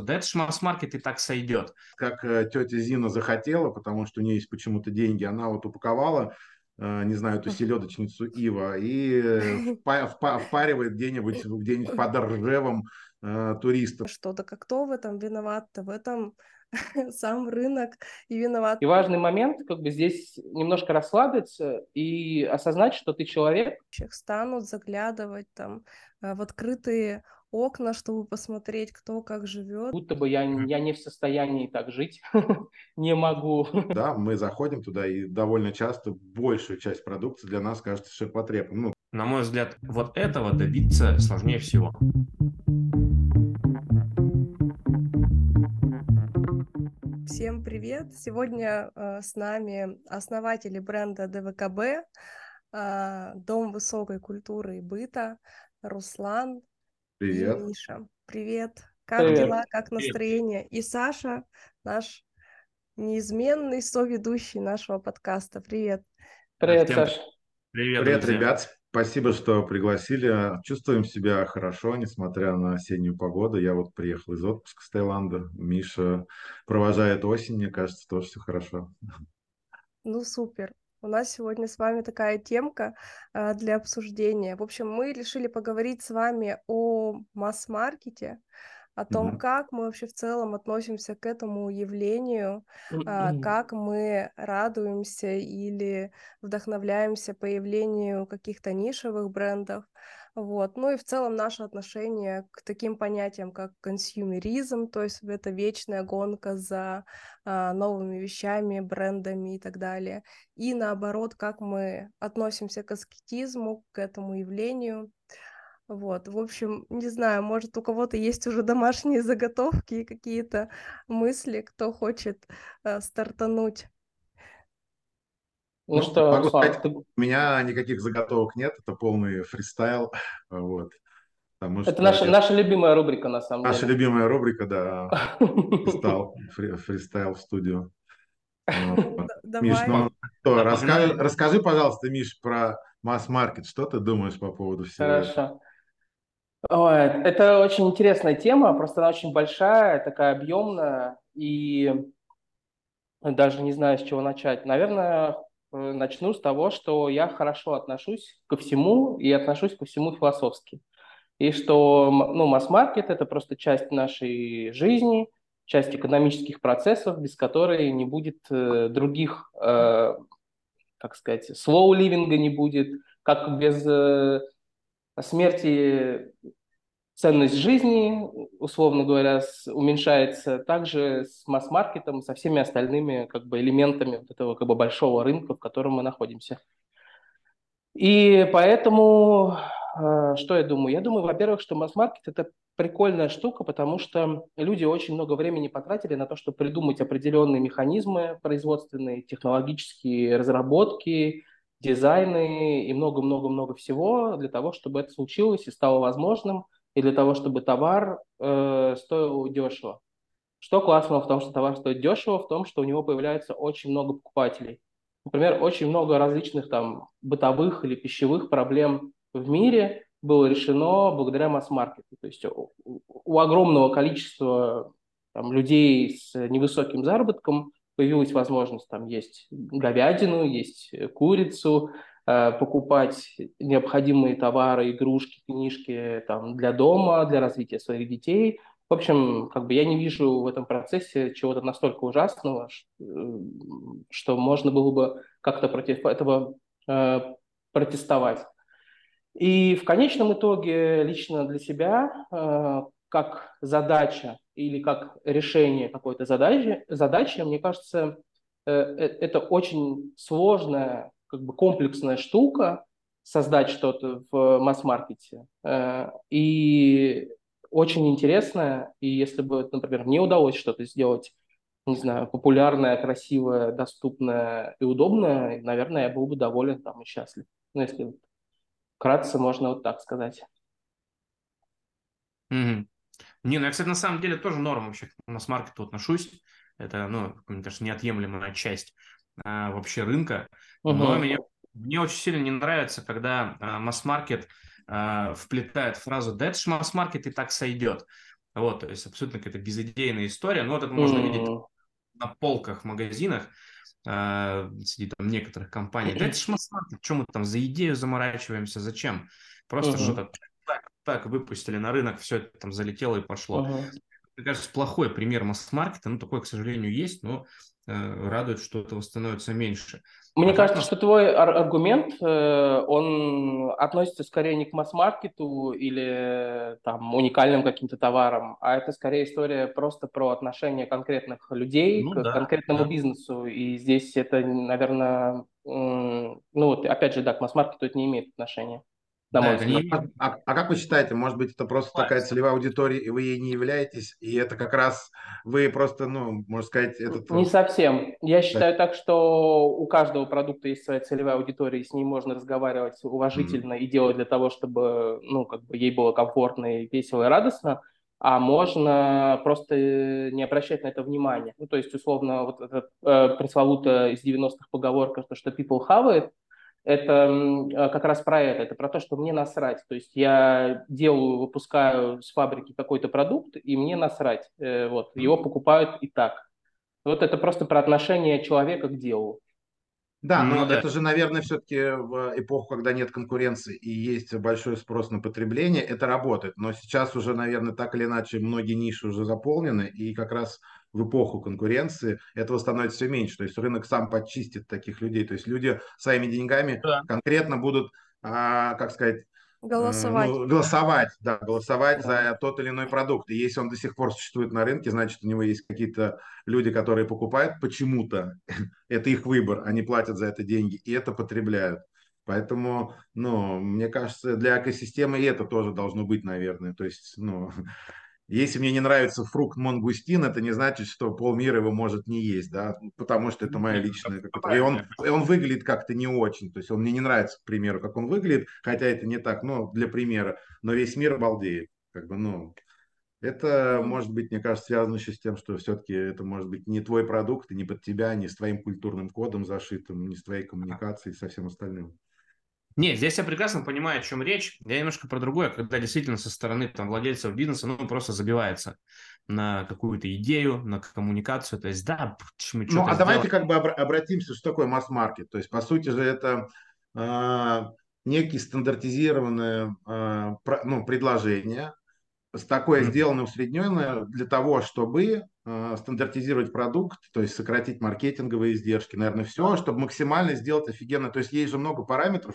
Дальше масс-маркет и так сойдет. Как э, тетя Зина захотела, потому что у нее есть почему-то деньги, она вот упаковала э, не знаю, эту селедочницу Ива и э, впаривает где-нибудь где под Ржевом э, туристов. Что-то как кто в этом виноват В этом сам рынок и виноват. И важный момент, как бы здесь немножко расслабиться и осознать, что ты человек. Станут заглядывать там в открытые окна, чтобы посмотреть, кто как живет. Будто бы я, я не в состоянии так жить, не могу. Да, мы заходим туда, и довольно часто большую часть продукции для нас кажется ширпотребом. Ну, На мой взгляд, вот этого добиться сложнее всего. Всем привет! Сегодня э, с нами основатели бренда ДВКБ, э, Дом высокой культуры и быта, Руслан, Привет. И Миша. Привет. Как Привет. дела, как настроение? И Саша, наш неизменный соведущий нашего подкаста. Привет. Привет, Всем Саш. Привет, Привет, друзья. ребят. Спасибо, что пригласили. Чувствуем себя хорошо, несмотря на осеннюю погоду. Я вот приехал из отпуска с Таиланда. Миша провожает осень, мне кажется, тоже все хорошо. Ну, супер. У нас сегодня с вами такая темка а, для обсуждения. В общем, мы решили поговорить с вами о масс-маркете, о том, Мгм. как мы вообще в целом относимся к этому явлению, а, как мы радуемся или вдохновляемся появлению каких-то нишевых брендов. Вот. Ну и в целом наше отношение к таким понятиям, как консюмеризм, то есть это вечная гонка за а, новыми вещами, брендами и так далее. И наоборот, как мы относимся к аскетизму, к этому явлению. Вот, в общем, не знаю, может, у кого-то есть уже домашние заготовки и какие-то мысли, кто хочет э, стартануть. Ну Ну, что, могу Руслан, сказать, ты- У меня никаких заготовок нет, это полный фристайл. Вот. Потому это что наша, я- наша любимая рубрика, на самом наша деле. любимая рубрика, да, фристайл, фри- фристайл в студию. Миш, ну что, Да, расскажи, расскажи, пожалуйста, Миш, про масс-маркет. Что ты думаешь по поводу всего этого? Хорошо. Ой, это очень интересная тема, просто она очень большая, такая объемная, и даже не знаю, с чего начать. Наверное, начну с того, что я хорошо отношусь ко всему и отношусь ко всему философски. И что ну, масс-маркет – это просто часть нашей жизни, часть экономических процессов, без которой не будет э, других, э, как сказать, slow living не будет, как без э, смерти ценность жизни, условно говоря, уменьшается также с масс-маркетом, со всеми остальными как бы элементами вот этого как бы большого рынка, в котором мы находимся. И поэтому, э, что я думаю? Я думаю, во-первых, что масс-маркет – это прикольная штука, потому что люди очень много времени потратили на то, чтобы придумать определенные механизмы производственные, технологические разработки, дизайны и много-много-много всего для того, чтобы это случилось и стало возможным, и для того, чтобы товар э, стоил дешево. Что классного в том, что товар стоит дешево, в том, что у него появляется очень много покупателей. Например, очень много различных там бытовых или пищевых проблем в мире было решено благодаря масс-маркету. То есть у, у- огромного количества там, людей с невысоким заработком появилась возможность там есть говядину, есть курицу, покупать необходимые товары, игрушки, книжки там, для дома, для развития своих детей. В общем, как бы я не вижу в этом процессе чего-то настолько ужасного, э, что можно было бы как-то против этого э, протестовать. И в конечном итоге лично для себя э, как задача или как решение какой-то задачи, задачи мне кажется, э, э, это очень сложная, как бы комплексная штука создать что-то в масс-маркете. Э, И очень интересная, и если бы, например, мне удалось что-то сделать, не знаю, популярное, красивое, доступное и удобное, наверное, я был бы доволен там и счастлив. Ну, если вкратце можно вот так сказать. Мгм. Не, ну я, кстати, на самом деле тоже норм вообще к масс-маркету отношусь. Это, ну, мне кажется, неотъемлемая часть а, вообще рынка. Но Мгм. мне, мне очень сильно не нравится, когда а, масс-маркет а, вплетает фразу «да это ж масс-маркет и так сойдет». Вот, то есть абсолютно какая-то безыдейная история, но вот это можно mm. видеть на полках в магазинах э, среди там некоторых компаний. Да это ж масс-маркет, чем мы там за идею заморачиваемся, зачем? Просто uh-huh. что-то так, так выпустили на рынок, все это там залетело и пошло. Uh-huh. Мне кажется, плохой пример масс-маркета, ну такой, к сожалению, есть, но э, радует, что этого становится меньше. Мне а кажется, что твой аргумент, э, он относится скорее не к масс-маркету или там уникальным каким-то товарам, а это скорее история просто про отношение конкретных людей ну, к да, конкретному да. бизнесу. И здесь это, наверное, ну вот опять же, да, к масс-маркету это не имеет отношения на мой взгляд. А, а как вы считаете, может быть, это просто такая целевая аудитория, и вы ей не являетесь, и это как раз вы просто, ну, можно сказать, этот... Не совсем. Я считаю так, что у каждого продукта есть своя целевая аудитория, и с ней можно разговаривать уважительно mm-hmm. и делать для того, чтобы, ну, как бы ей было комфортно и весело и радостно, а можно просто не обращать на это внимания. Ну, то есть, условно, вот эта э, пресловутая из 90-х поговорка, что, что people have it, это а, как раз про это, это про то, что мне насрать. То есть я делаю, выпускаю с фабрики какой-то продукт, и мне насрать. Э, вот, его покупают и так. Вот это просто про отношение человека к делу. Да, но ну, да. это же, наверное, все-таки в эпоху, когда нет конкуренции и есть большой спрос на потребление, это работает. Но сейчас уже, наверное, так или иначе многие ниши уже заполнены, и как раз в эпоху конкуренции этого становится все меньше. То есть рынок сам подчистит таких людей. То есть люди своими деньгами да. конкретно будут, а, как сказать, Голосовать. Ну, голосовать, да, голосовать за тот или иной продукт. И если он до сих пор существует на рынке, значит, у него есть какие-то люди, которые покупают почему-то. это их выбор, они платят за это деньги и это потребляют. Поэтому, ну, мне кажется, для экосистемы и это тоже должно быть, наверное. То есть, ну, если мне не нравится фрукт мангустин, это не значит, что полмира его может не есть, да, потому что это моя личная какая-то... И он, он выглядит как-то не очень, то есть он мне не нравится, к примеру, как он выглядит, хотя это не так, но для примера, но весь мир балдеет, как бы, ну, это может быть, мне кажется, связано еще с тем, что все-таки это может быть не твой продукт, и не под тебя, не с твоим культурным кодом зашитым, не с твоей коммуникацией, со всем остальным. Нет, здесь я прекрасно понимаю, о чем речь. Я немножко про другое, когда действительно со стороны там, владельцев бизнеса ну, просто забивается на какую-то идею, на коммуникацию. То есть, да, мы Ну, а давайте как бы обратимся, что такое масс-маркет. То есть, по сути же, это э, некие стандартизированные э, про, ну, предложения, с такое mm-hmm. сделано усредненное для того, чтобы э, стандартизировать продукт, то есть сократить маркетинговые издержки, наверное, все, чтобы максимально сделать офигенно. То есть есть же много параметров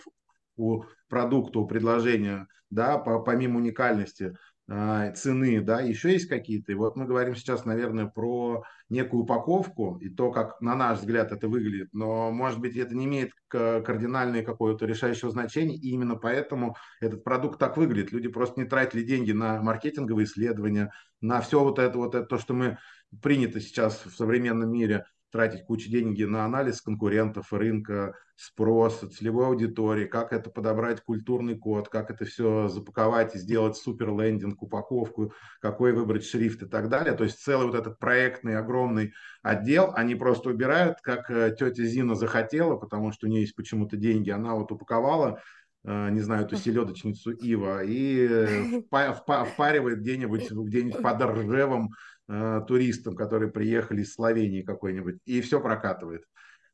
у продукта, у предложения, да, по, помимо уникальности э, цены, да, еще есть какие-то. И вот мы говорим сейчас, наверное, про некую упаковку и то, как, на наш взгляд, это выглядит. Но, может быть, это не имеет кардинальное какое-то решающего значения, и именно поэтому этот продукт так выглядит. Люди просто не тратили деньги на маркетинговые исследования, на все вот это, вот это, то, что мы принято сейчас в современном мире – тратить кучу денег на анализ конкурентов, рынка, спроса, целевой аудитории, как это подобрать культурный код, как это все запаковать и сделать супер лендинг, упаковку, какой выбрать шрифт и так далее. То есть целый вот этот проектный огромный отдел они просто убирают, как э, тетя Зина захотела, потому что у нее есть почему-то деньги, она вот упаковала э, не знаю, эту селедочницу Ива, и э, впаривает где-нибудь где-нибудь под Ржевом э, туристам, которые приехали из Словении какой-нибудь, и все прокатывает.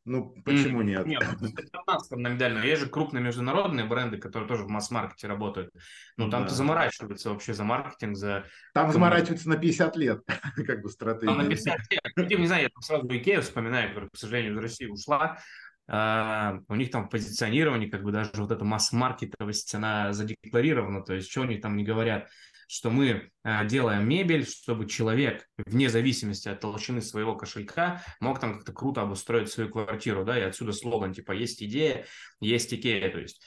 Ну, почему нет? Нет, это у нас там номинально. Есть же крупные международные бренды, которые тоже в масс-маркете работают. Ну, там-то да. заморачиваются вообще за маркетинг, за... Там заморачиваются на 50 лет, как бы стратегия. Там на 50 лет. Не знаю, я там сразу Икею вспоминаю, которая, к сожалению, из России ушла. Uh, у них там позиционирование, как бы даже вот эта масс-маркетовость, она задекларирована, то есть что они там не говорят что мы а, делаем мебель, чтобы человек, вне зависимости от толщины своего кошелька, мог там как-то круто обустроить свою квартиру, да, и отсюда слоган, типа, есть идея, есть Икея, то есть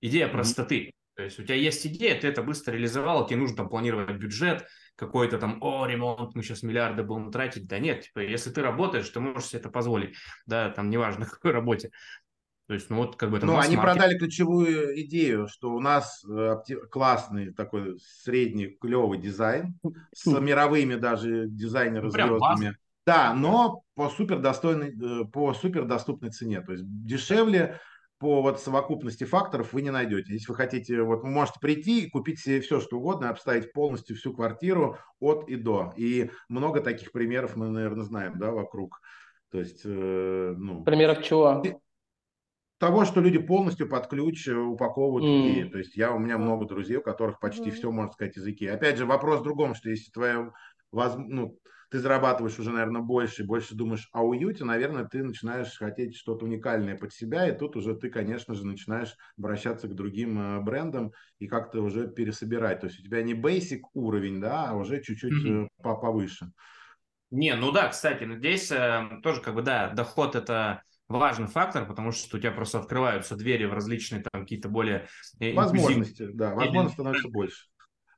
идея простоты. То есть у тебя есть идея, ты это быстро реализовал, тебе нужно там планировать бюджет, какой-то там, о, ремонт, мы сейчас миллиарды будем тратить. Да нет, типа, если ты работаешь, ты можешь себе это позволить. Да, там неважно, какой работе. То есть, ну вот как бы это Ну, они продали ключевую идею, что у нас э, классный такой средний клевый дизайн с мировыми даже дизайнерами ну. Да, но по супер достойной, э, по супер доступной цене. То есть дешевле по вот совокупности факторов вы не найдете. Если вы хотите, вот вы можете прийти и купить себе все, что угодно, обставить полностью всю квартиру от и до. И много таких примеров мы, наверное, знаем, да, вокруг. То есть, э, ну... Примеров чего? Того, что люди полностью под ключ э, упаковывают mm. Икее. То есть я, у меня много друзей, у которых почти mm. все, можно сказать, из Икеи. Опять же, вопрос в другом, что если твоя, ну, ты зарабатываешь уже, наверное, больше, больше думаешь о уюте, наверное, ты начинаешь хотеть что-то уникальное под себя, и тут уже ты, конечно же, начинаешь обращаться к другим э, брендам и как-то уже пересобирать. То есть у тебя не basic уровень, да, а уже чуть-чуть mm-hmm. повыше. Не, ну да, кстати, здесь э, тоже как бы, да, доход это важный фактор, потому что у тебя просто открываются двери в различные там какие-то более... Э, возможности, да, возможности становится больше.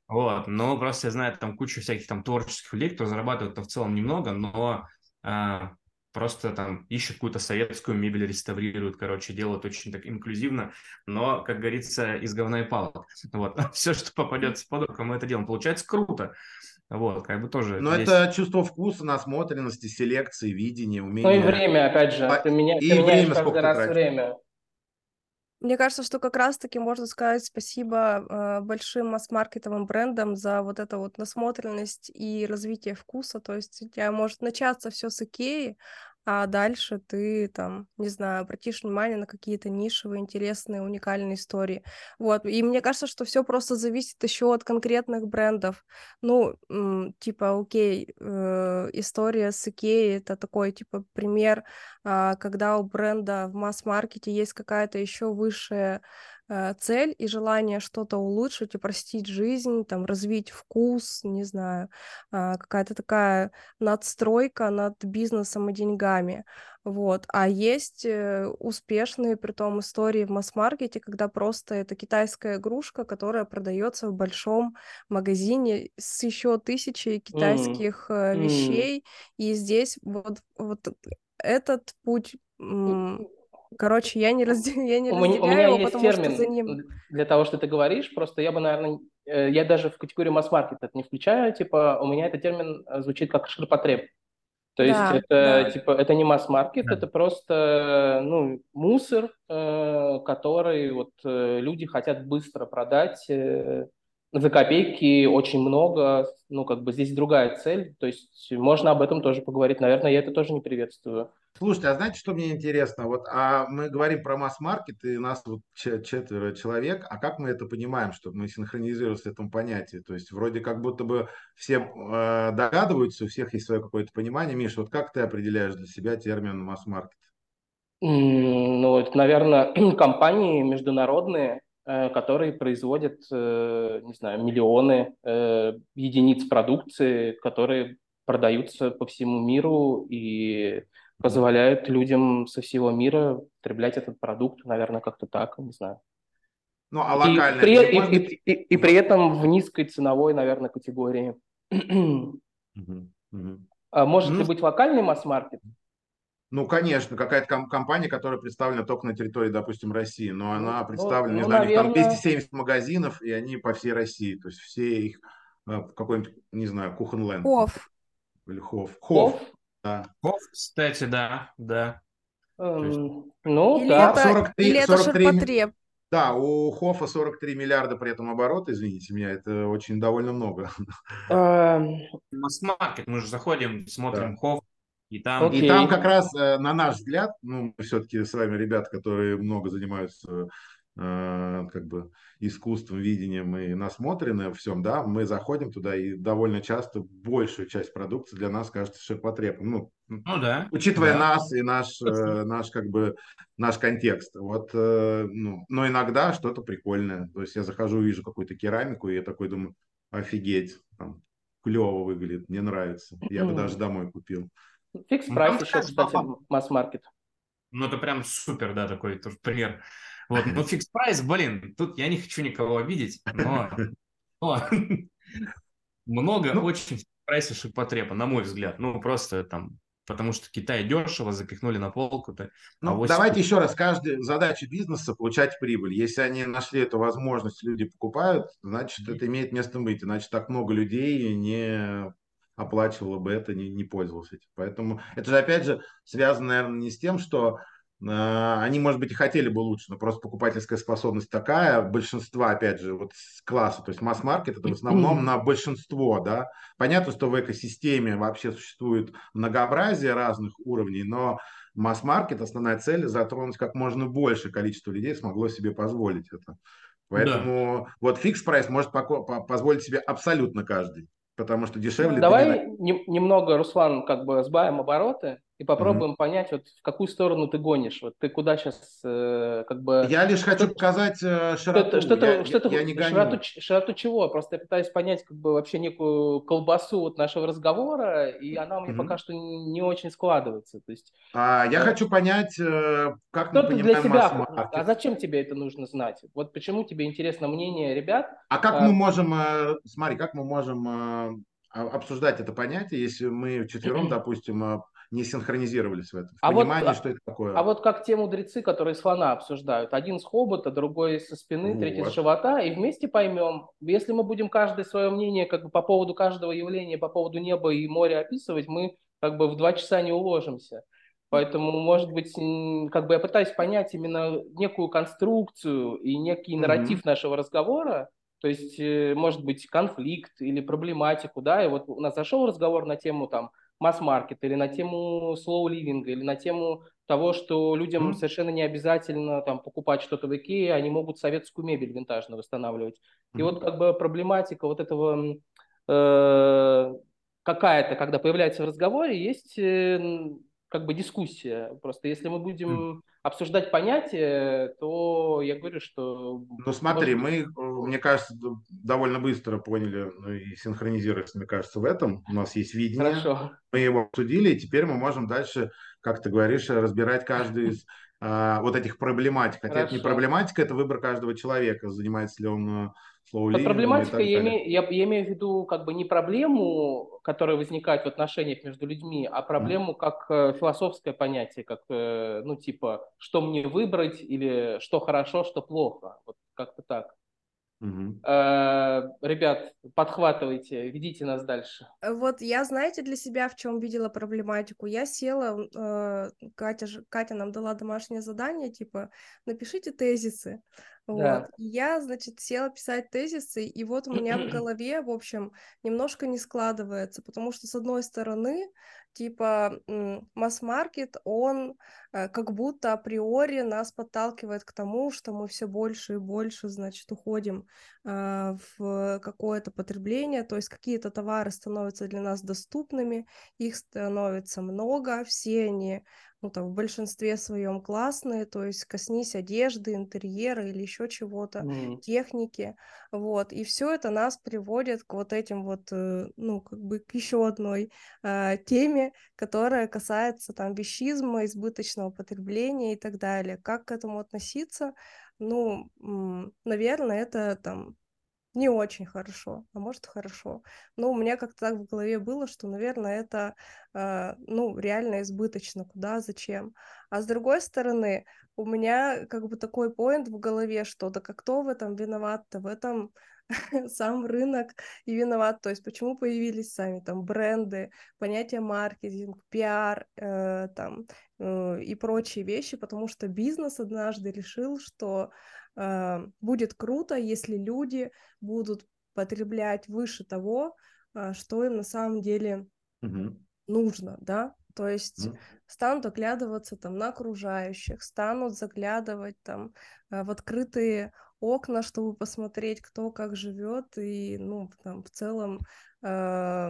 Вот, но просто я знаю там кучу всяких там творческих людей, кто зарабатывает в целом немного, но а, просто там ищут какую-то советскую мебель, реставрируют, короче, делают очень так инклюзивно, но, как говорится, из говна и палок. Вот, все, что попадется под руку, мы это делаем. Получается круто. Вот, как бы тоже. Но есть... это чувство вкуса, насмотренности, селекции, видения, умения. Ну и время, опять же. Ты, меня, и ты время, каждый раз тратишь. время. Мне кажется, что как раз-таки можно сказать спасибо э, большим масс-маркетовым брендам за вот эту вот насмотренность и развитие вкуса. То есть у тебя может начаться все с Икеи, а дальше ты там, не знаю, обратишь внимание на какие-то нишевые, интересные, уникальные истории. Вот, и мне кажется, что все просто зависит еще от конкретных брендов. Ну, типа, окей, э, история с Икеей — это такой, типа, пример, э, когда у бренда в масс-маркете есть какая-то еще высшая цель и желание что-то улучшить, упростить жизнь, там, развить вкус, не знаю, а, какая-то такая надстройка над бизнесом и деньгами. Вот. А есть э, успешные, при том, истории в масс-маркете, когда просто это китайская игрушка, которая продается в большом магазине с еще тысячей китайских mm. вещей. Mm. И здесь вот, вот этот путь Короче, я не, раз... я не у разделяю у меня его, есть потому термин что за ним... для того, что ты говоришь, просто я бы, наверное, э, я даже в категорию масс-маркет это не включаю, типа, у меня этот термин э, звучит как ширпотреб. То есть да, это, да. типа, это не масс-маркет, да. это просто, ну, мусор, э, который вот люди хотят быстро продать, за копейки очень много, ну, как бы здесь другая цель, то есть можно об этом тоже поговорить, наверное, я это тоже не приветствую. Слушайте, а знаете, что мне интересно? Вот, а мы говорим про масс-маркет, и нас вот четверо человек, а как мы это понимаем, чтобы мы синхронизировались в этом понятии? То есть вроде как будто бы все э, догадываются, у всех есть свое какое-то понимание. Миш, вот как ты определяешь для себя термин масс-маркет? Ну, это, наверное, компании международные, Э, которые производят, э, не знаю, миллионы э, единиц продукции, которые продаются по всему миру и позволяют людям со всего мира потреблять этот продукт, наверное, как-то так, не знаю. Ну, а локально? И при, и, и, и, и при этом в низкой ценовой, наверное, категории. А может ну, ли быть локальный масс-маркет? Ну, конечно, какая-то ком- компания, которая представлена только на территории, допустим, России, но она ну, представлена, ну, не знаю, наверное... там 270 магазинов, и они по всей России, то есть все их, э, какой-нибудь, не знаю, Кухенленд. Хофф. Или Хофф. Хофф, кстати, да, да. Эм, ну, или да. Это, 43, или это 43, ширпотреб. Да, у Хоффа 43 миллиарда при этом оборота, извините меня, это очень довольно много. Масс-маркет, мы же заходим, смотрим да. Хофф, и там, и там как раз, э, на наш взгляд, ну, мы все-таки с вами ребята, которые много занимаются как бы искусством, видением и насмотрены в всем, да, мы заходим туда и довольно часто большую часть продукции для нас кажется ширпотребом. Ну, ну да. Учитывая да. нас и наш, э, наш как бы наш контекст. Вот, э, ну, но иногда что-то прикольное. То есть я захожу, вижу какую-то керамику, и я такой думаю, офигеть, там, клево выглядит, мне нравится. Я бы даже домой купил. Фикс прайс ну, еще, кстати, масс-маркет. Ну, это прям супер, да, такой пример. Вот, ну, фикс прайс, блин, тут я не хочу никого обидеть, но, но много ну, очень прайса ширпотреба, на мой взгляд. Ну, просто там, потому что Китай дешево запихнули на полку-то. А ну, 8... давайте еще раз, каждая задача бизнеса получать прибыль. Если они нашли эту возможность, люди покупают, значит, это имеет место быть. Иначе так много людей не оплачивала бы это, не, не пользовался этим. Поэтому это же, опять же, связано, наверное, не с тем, что а, они, может быть, и хотели бы лучше, но просто покупательская способность такая, большинство, опять же, вот с класса, то есть масс-маркет, это в основном на большинство, да. Понятно, что в экосистеме вообще существует многообразие разных уровней, но масс-маркет, основная цель затронуть как можно больше количество людей смогло себе позволить это. Поэтому да. вот фикс прайс может позволить себе абсолютно каждый, потому что дешевле. Давай не... немного, Руслан, как бы сбавим обороты и попробуем mm-hmm. понять, вот в какую сторону ты гонишь. Вот ты куда сейчас э, как бы... Я лишь хочу показать э, широту. Что-то, я, что-то, я, я не гоню. Широту, широту чего? Просто я пытаюсь понять как бы вообще некую колбасу вот нашего разговора, и она у меня mm-hmm. пока что не очень складывается. То есть, а, я э, хочу понять, э, как мы понимаем для себя, А зачем тебе это нужно знать? Вот почему тебе интересно мнение ребят? А как а... мы можем, э, смотри, как мы можем э, обсуждать это понятие, если мы четвером, допустим, э, не синхронизировались в этом, в а понимании, вот, что это такое. А вот как те мудрецы, которые слона обсуждают. Один с хобота, другой со спины, вот. третий с живота, и вместе поймем. Если мы будем каждое свое мнение как бы по поводу каждого явления, по поводу неба и моря описывать, мы как бы в два часа не уложимся. Поэтому, может быть, как бы я пытаюсь понять именно некую конструкцию и некий нарратив mm-hmm. нашего разговора, то есть, э, может быть, конфликт или проблематику, да, и вот у нас зашел разговор на тему там масс-маркет, или на тему slow living, или на тему того, что людям mm-hmm. совершенно не обязательно там покупать что-то в Икее, они могут советскую мебель винтажно восстанавливать. Mm-hmm. И вот как бы проблематика вот этого э, какая-то, когда появляется в разговоре, есть э, как бы дискуссия. Просто если мы будем. Обсуждать понятия, то я говорю, что... Ну смотри, может... мы, мне кажется, довольно быстро поняли ну, и синхронизировались, мне кажется, в этом. У нас есть видение. Хорошо. Мы его обсудили, и теперь мы можем дальше, как ты говоришь, разбирать каждый из а, вот этих проблематик. Хотя Хорошо. это не проблематика, это выбор каждого человека, занимается ли он слово Под проблематикой я, имею, я, я имею в виду как бы не проблему, которая возникает в отношениях между людьми, а проблему mm. как э, философское понятие, как, э, ну, типа, что мне выбрать или что хорошо, что плохо. Вот как-то так. Угу. ребят, подхватывайте, ведите нас дальше. Вот я, знаете, для себя в чем видела проблематику. Я села, э, Катя, Катя нам дала домашнее задание, типа, напишите тезисы. Да. Вот. я, значит, села писать тезисы, и вот у меня в голове, в общем, немножко не складывается, потому что, с одной стороны, типа, масс-маркет, он э, как будто априори нас подталкивает к тому, что мы все больше и больше, значит, уходим э, в какое-то потребление, то есть какие-то товары становятся для нас доступными, их становится много, все они ну, там, в большинстве своем классные, то есть коснись одежды, интерьера или еще чего-то, mm. техники, вот, и все это нас приводит к вот этим вот, э, ну, как бы к еще одной э, теме, которая касается там вещизма, избыточного потребления и так далее. Как к этому относиться? Ну, наверное, это там не очень хорошо, а может хорошо. Но у меня как-то так в голове было, что, наверное, это, э, ну, реально избыточно, куда, зачем. А с другой стороны, у меня как бы такой поинт в голове, что да как кто в этом виноват-то, в этом сам рынок и виноват. То есть почему появились сами там бренды, понятие маркетинг, пиар э, там э, и прочие вещи, потому что бизнес однажды решил, что э, будет круто, если люди будут потреблять выше того, э, что им на самом деле угу. нужно, да, то есть mm. станут оглядываться там на окружающих, станут заглядывать там э, в открытые окна, чтобы посмотреть, кто как живет, и ну там в целом э,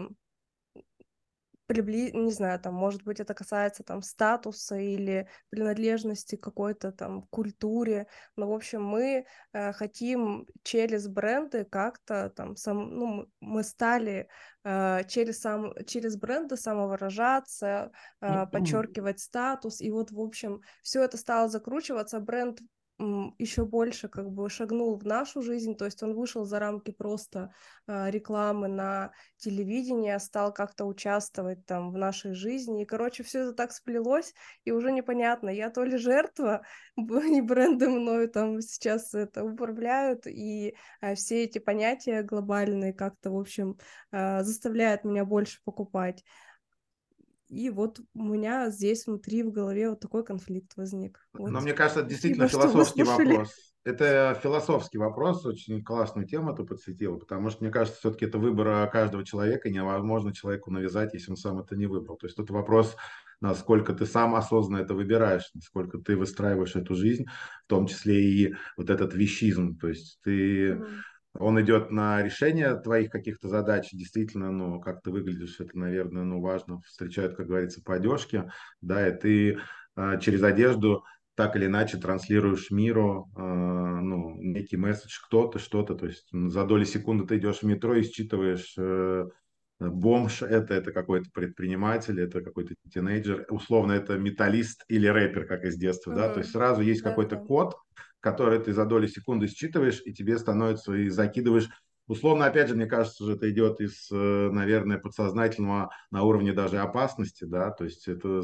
прибли... не знаю, там, может быть, это касается там статуса или принадлежности какой-то там культуре, но, в общем, мы э, хотим через бренды как-то там, сам... ну, мы стали э, через, сам... через бренды самовыражаться, э, подчеркивать статус, и вот, в общем, все это стало закручиваться, бренд еще больше как бы шагнул в нашу жизнь, то есть он вышел за рамки просто э, рекламы на телевидении, а стал как-то участвовать там в нашей жизни, и, короче, все это так сплелось, и уже непонятно, я то ли жертва, и бренды мною там сейчас это управляют, и э, все эти понятия глобальные как-то, в общем, заставляют меня больше покупать, и вот у меня здесь внутри в голове вот такой конфликт возник. Вот. Но мне кажется, это действительно Спасибо, философский вопрос. Это философский вопрос, очень классную тему ты подсветила, потому что, мне кажется, все-таки это выбор каждого человека, и невозможно человеку навязать, если он сам это не выбрал. То есть тут вопрос, насколько ты сам осознанно это выбираешь, насколько ты выстраиваешь эту жизнь, в том числе и вот этот вещизм. То есть ты Мгм. Он идет на решение твоих каких-то задач. Действительно, ну, как ты выглядишь, это, наверное, ну, важно. Встречают, как говорится, по одежке, да, и ты э, через одежду так или иначе транслируешь миру, э, ну, некий месседж, кто-то, что-то. То есть за доли секунды ты идешь в метро и считываешь э, бомж это, это какой-то предприниматель, это какой-то тинейджер, условно это металлист или рэпер, как из детства, да, то есть сразу есть какой-то Да-да. код, который ты за доли секунды считываешь, и тебе становится, и закидываешь. Условно, опять же, мне кажется, это идет из, э, наверное, подсознательного на уровне даже опасности, да, то есть это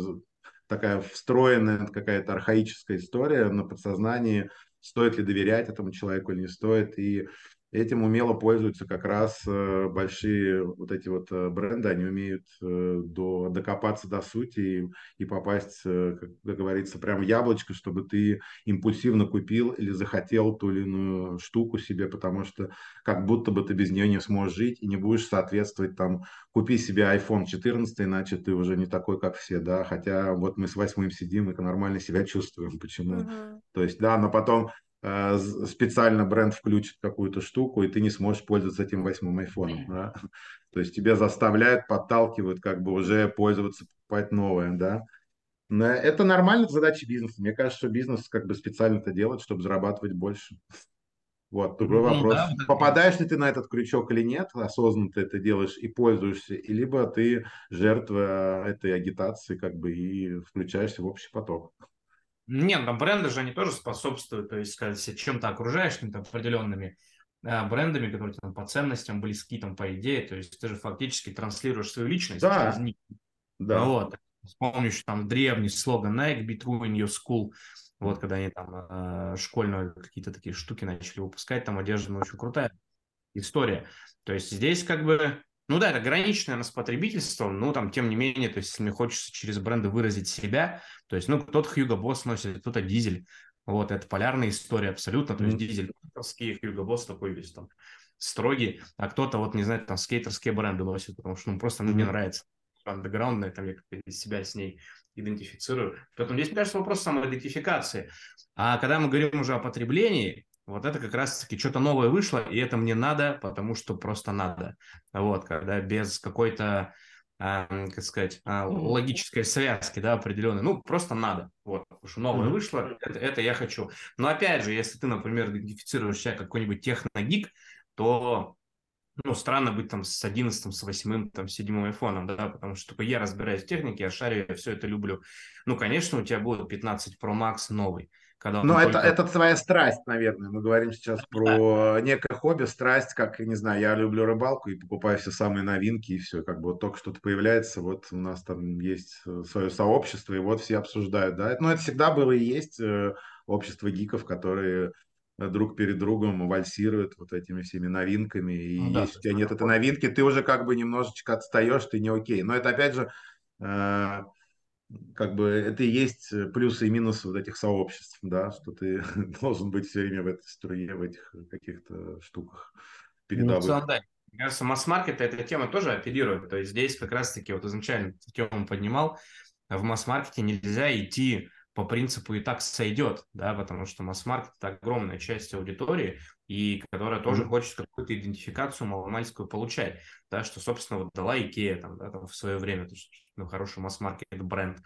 такая встроенная какая-то архаическая история на подсознании, стоит ли доверять этому человеку или не стоит, и Этим умело пользуются как раз э, большие вот эти вот э, бренды, они умеют э, до, докопаться до сути и, и попасть, как, говорится, прямо в яблочко, чтобы ты импульсивно купил или захотел ту или иную штуку себе, потому что как будто бы ты без нее не сможешь жить и не будешь соответствовать там, купи себе iPhone 14, иначе ты уже не такой, как все, да, хотя вот мы с восьмым сидим и нормально себя чувствуем, почему? Мгм. То есть, да, но потом специально бренд включит какую-то штуку, и ты не сможешь пользоваться этим восьмым айфоном. Да? То есть тебя заставляют, подталкивают как бы уже пользоваться, покупать новое. Да? Но это нормальная задача бизнеса. Мне кажется, что бизнес как бы специально это делает, чтобы зарабатывать больше. Вот, другой Ну да, вопрос. это Попадаешь ли ты на этот крючок или нет, осознанно ты это делаешь и пользуешься, и либо ты жертва этой агитации как бы и включаешься в общий поток. Нет, но бренды же они тоже способствуют, то есть себя чем-то окружаешь, какими-то определенными э, брендами, которые там по ценностям близки, там по идее, то есть ты же фактически транслируешь свою личность через Да, них. да. Ну вот, вспомню еще там древний слоган Nike, Be True in Your School, вот когда они там э, школьные какие-то такие штуки начали выпускать, там одежда, ну, очень крутая история. То есть здесь как бы, ну да, это граничное наверное, с потребительством, но там, тем не менее, то есть если мне хочется через бренды выразить себя, то есть, ну, кто-то Хьюго Босс носит, кто-то Дизель, вот, это полярная история абсолютно, то есть. Дизель скейтерский, Хьюго Босс такой весь там строгий, а кто-то вот, не знаю, там скейтерские бренды носит, потому что, ну, просто ну, мне нравится андеграундная, там я как-то себя с ней идентифицирую. Поэтому здесь, мне кажется, вопрос самоидентификации. А когда мы говорим уже о потреблении, вот это как раз-таки что-то новое вышло, и это мне надо, потому что просто надо. Вот, когда без какой-то, а, как сказать, Мгм. логической связки, да, определенной, ну, просто надо. Вот, потому что новое вышло, это, это я хочу. Но опять же, если ты, например, идентифицируешь себя как какой-нибудь техногик, то ну, странно быть там с 11, с 8, там, с 7 айфоном, да, потому что только я разбираюсь в технике, я шарю, я все это люблю. Ну, конечно, у тебя будет 15 Pro Max новый, когда Ну, это, только... это твоя страсть, наверное. Мы говорим сейчас про некое хобби, страсть, как, не знаю, я люблю рыбалку и покупаю все самые новинки, и все. Как бы вот только что-то появляется, вот у нас там есть свое сообщество, и вот все обсуждают, да. Ну, это всегда было и есть э, общество гиков, которые друг перед другом вальсируют вот этими всеми новинками, и Ну, да, если у тебя нет это этой новинки, ты уже как бы немножечко отстаешь, ты не окей. Но это опять же э, как бы это и есть плюсы и минусы вот этих сообществ, да, что ты должен быть все время в этой струе, в этих каких-то штуках Ну, передовых. целом, да. Мне кажется, масс-маркет эта тема тоже оперирует. То есть здесь как раз-таки вот изначально тему поднимал, в масс-маркете нельзя идти по принципу и так сойдет, да, потому что масс-маркет – это огромная часть аудитории, и которая тоже Мгм. хочет какую-то идентификацию маломальскую получать, да, что, собственно, вот дала Икея там, да, там в свое время, то есть, ну, хороший масс-маркет бренд,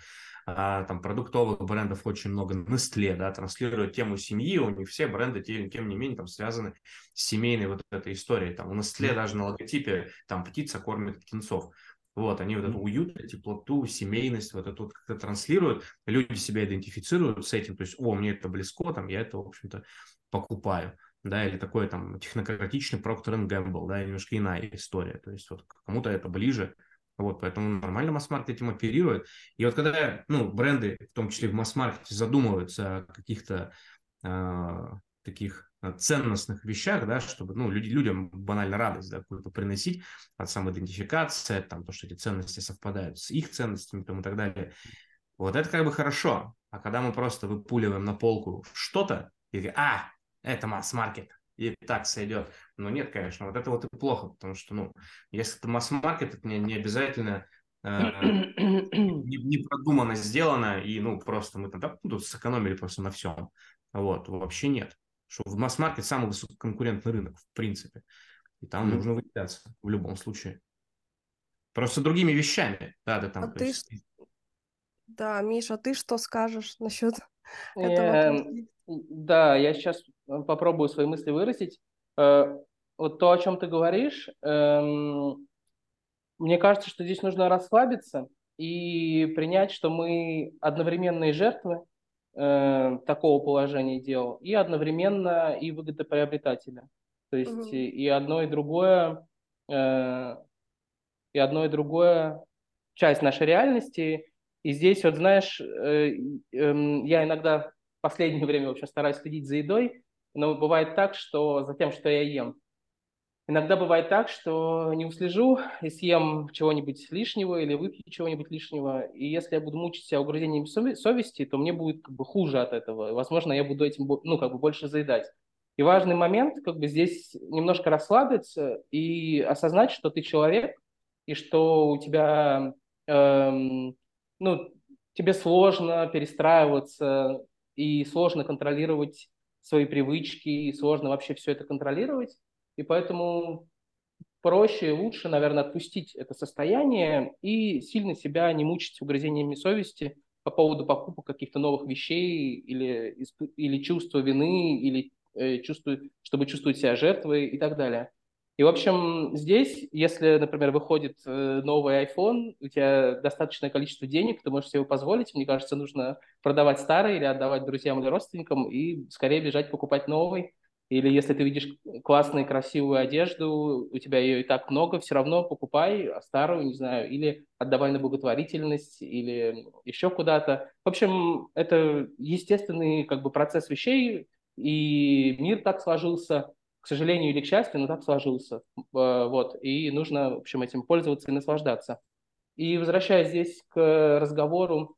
а, там продуктовых брендов очень много, Nestle, да, транслирует тему семьи, у них все бренды, тем, тем не менее, там связаны с семейной вот этой историей, там у Nestle Мгм. даже на логотипе, там птица кормит птенцов, вот, они вот эту уют, теплоту, семейность, вот это вот как-то транслируют, люди себя идентифицируют с этим, то есть, о, мне это близко, там, я это, в общем-то, покупаю, да, или такой там технократичный Procter Gamble, да, немножко иная история, то есть, вот кому-то это ближе, вот, поэтому нормально масс-маркет этим оперирует. И вот когда, ну, бренды, в том числе в масс-маркете, задумываются о каких-то э, таких ценностных вещах, да, чтобы, ну, люди, людям банально радость, да, какую-то приносить, от самоидентификации, там, то, что эти ценности совпадают с их ценностями, там, и так далее. Вот это как бы хорошо. А когда мы просто выпуливаем на полку что-то, и а, это масс-маркет, и так сойдет. Но нет, конечно, вот это вот и плохо, потому что, ну, если это масс-маркет, это не, не обязательно э, не, сделано, и, ну, просто мы там, да, ну, тут сэкономили просто на всем. Вот, вообще нет что в масс-маркет самый высококонкурентный рынок, в принципе. И там mm-hmm. нужно выделяться в любом случае. Просто другими вещами. Да, ты там... А ты... Есть... Да, Миша, ты что скажешь насчет этого? Да, я сейчас попробую свои мысли выразить. Э, вот то, о чем ты говоришь, эм, мне кажется, что здесь нужно расслабиться и принять, что мы одновременные жертвы э, такого положения дел и одновременно и выгодоприобретателя. То есть угу. и, и одно и другое э, и одно и другое часть нашей реальности. И здесь вот знаешь, э, э, я иногда в последнее время вообще стараюсь следить за едой, но бывает так, что за тем, что я ем, Иногда бывает так, что не услежу и съем чего-нибудь лишнего или выпью чего-нибудь лишнего. И если я буду мучить себя угрызениями совести, то мне будет как бы хуже от этого. возможно, я буду этим ну, как бы больше заедать. И важный момент как бы здесь немножко расслабиться и осознать, что ты человек, и что у тебя, эм, ну, тебе сложно перестраиваться, и сложно контролировать свои привычки, и сложно вообще все это контролировать. И поэтому проще и лучше, наверное, отпустить это состояние и сильно себя не мучить угрызениями совести по поводу покупок каких-то новых вещей или, или чувства вины, или э, чувство, чтобы чувствовать себя жертвой и так далее. И, в общем, здесь, если, например, выходит э, новый iPhone, у тебя достаточное количество денег, ты можешь себе его позволить, мне кажется, нужно продавать старый или отдавать друзьям или родственникам и скорее бежать покупать новый, или если ты видишь классную, красивую одежду, у тебя ее и так много, все равно покупай старую, не знаю, или отдавай на благотворительность, или еще куда-то. В общем, это естественный как бы процесс вещей, и мир так сложился, к сожалению или к счастью, но так сложился. Э, вот, и нужно, в общем, этим пользоваться и наслаждаться. И возвращаясь здесь к разговору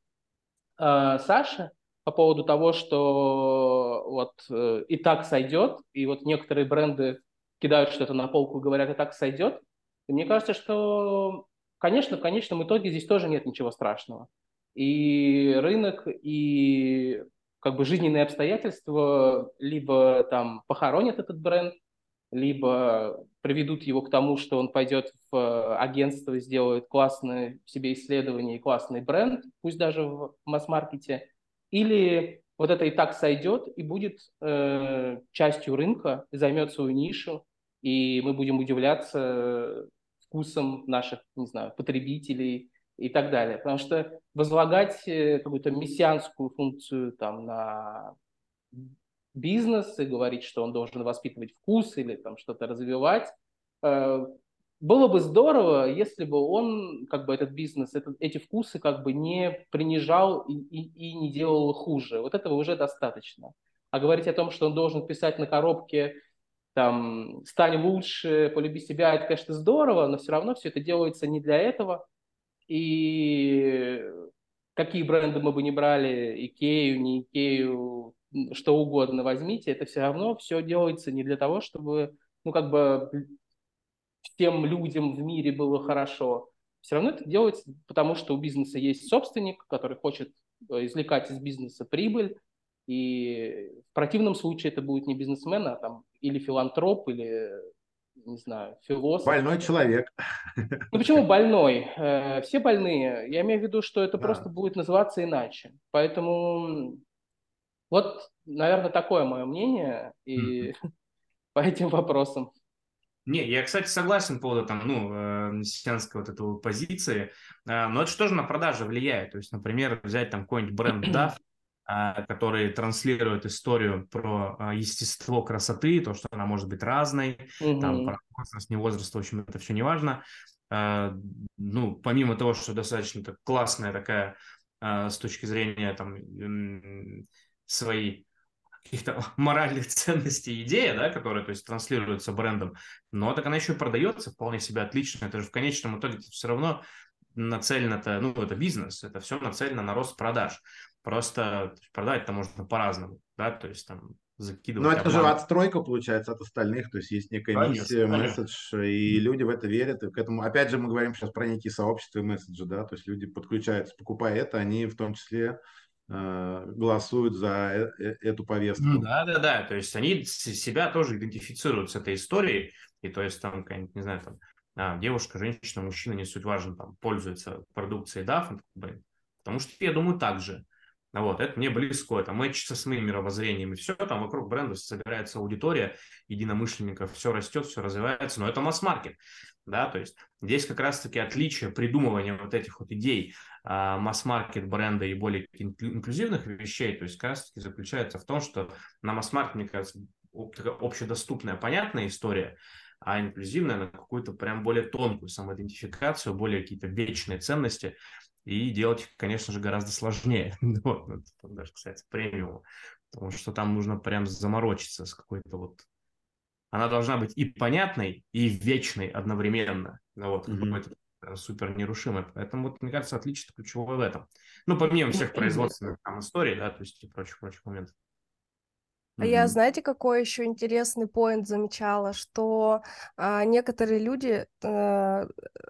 э, Саши, по поводу того, что вот э, и так сойдет, и вот некоторые бренды кидают что-то на полку и говорят, и так сойдет. И мне кажется, что, конечно, в конечном итоге здесь тоже нет ничего страшного. И рынок, и как бы жизненные обстоятельства либо там похоронят этот бренд, либо приведут его к тому, что он пойдет в агентство, сделает классное себе исследование и классный бренд, пусть даже в масс-маркете, или вот это и так сойдет и будет э, частью рынка, займет свою нишу, и мы будем удивляться вкусом наших, не знаю, потребителей и так далее. Потому что возлагать э, какую-то мессианскую функцию там на бизнес и говорить, что он должен воспитывать вкус или там что-то развивать, э, было бы здорово, если бы он, как бы этот бизнес, этот, эти вкусы как бы не принижал и, и, и не делал хуже. Вот этого уже достаточно. А говорить о том, что он должен писать на коробке там «стань лучше, полюби себя», это, конечно, здорово, но все равно все это делается не для этого. И какие бренды мы бы не брали, Икею, не Икею, что угодно возьмите, это все равно все делается не для того, чтобы ну, как бы всем людям в мире было хорошо. Все равно это делается, потому что у бизнеса есть собственник, который хочет э, извлекать из бизнеса прибыль, и в противном случае это будет не бизнесмен, а там или филантроп, или, не знаю, философ. Больной человек. Ну почему больной? Э, все больные. Я имею в виду, что это да. просто будет называться иначе. Поэтому вот, наверное, такое мое мнение и mm-hmm. по этим вопросам. Не, я, кстати, согласен по поводу там, ну, э, мессианской вот этой позиции, э, но это же тоже на продажи влияет. То есть, например, взять там какой-нибудь бренд DAF, э, который транслирует историю про естество красоты, то, что она может быть разной, mm-hmm. там, про возраст, не возраст, в общем, это все не важно. Ну, помимо того, что достаточно так, классная такая с точки зрения там своей каких-то моральных ценностей идея, да, которая, то есть, транслируется брендом, но так она еще и продается вполне себе отлично. Это же в конечном итоге все равно нацелено-то, ну, это бизнес, это все нацелено на рост продаж. Просто продавать-то можно по-разному, да, то есть там закидывать. Ну, это обман. же отстройка, получается, от остальных, то есть есть некая конечно, миссия, конечно. месседж, и люди в это верят, и к этому, опять же, мы говорим сейчас про некие сообщества и месседжи, да, то есть люди подключаются, покупая это, они в том числе голосуют за э, э, эту повестку. Ну, да, да, да, то есть они себя тоже идентифицируют с этой историей, и то есть там, не знаю, там, а, девушка, женщина, мужчина, не суть важно, там, пользуется продукцией DAF, потому что я думаю так же. Вот, это мне близко, это мэчится с моим мировоззрением, и все, там вокруг бренда собирается аудитория единомышленников, все растет, все развивается, но это масс-маркет, да, то есть здесь как раз-таки отличие придумывания вот этих вот идей масс-маркет бренда и более инклюзивных вещей, то есть как раз-таки заключается в том, что на масс-маркет, мне кажется, общедоступная, понятная история, а инклюзивная на какую-то прям более тонкую самоидентификацию, более какие-то вечные ценности, и делать их, конечно же, гораздо сложнее. вот, ну, даже, кстати, премиум. Потому что там нужно прям заморочиться с какой-то вот... Она должна быть и понятной, и вечной одновременно. Ну, вот, mm-hmm. какой-то супер нерушимой. Поэтому, вот, мне кажется, отличие ключевое в этом. Ну, помимо всех производственных там историй, да, то есть и прочих-прочих моментов. А я, знаете, какой еще интересный поинт замечала, что а, некоторые люди, а,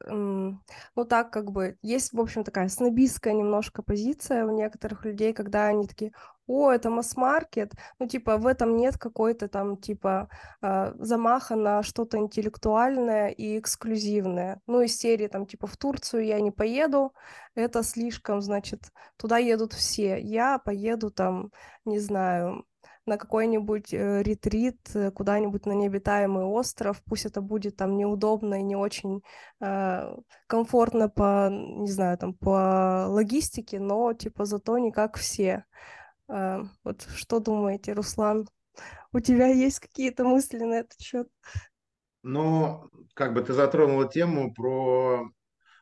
ну так как бы, есть, в общем, такая снобистская немножко позиция у некоторых людей, когда они такие, о, это масс-маркет, ну, типа, в этом нет какой-то там, типа, а, замаха на что-то интеллектуальное и эксклюзивное. Ну, из серии, там, типа, в Турцию я не поеду, это слишком, значит, туда едут все, я поеду там, не знаю, на какой-нибудь э, ретрит э, куда-нибудь на необитаемый остров, пусть это будет там неудобно и не очень э, комфортно по, не знаю, там по логистике, но типа зато не как все. Э, вот что думаете, Руслан? У тебя есть какие-то мысли на этот счет? Ну, как бы ты затронула тему про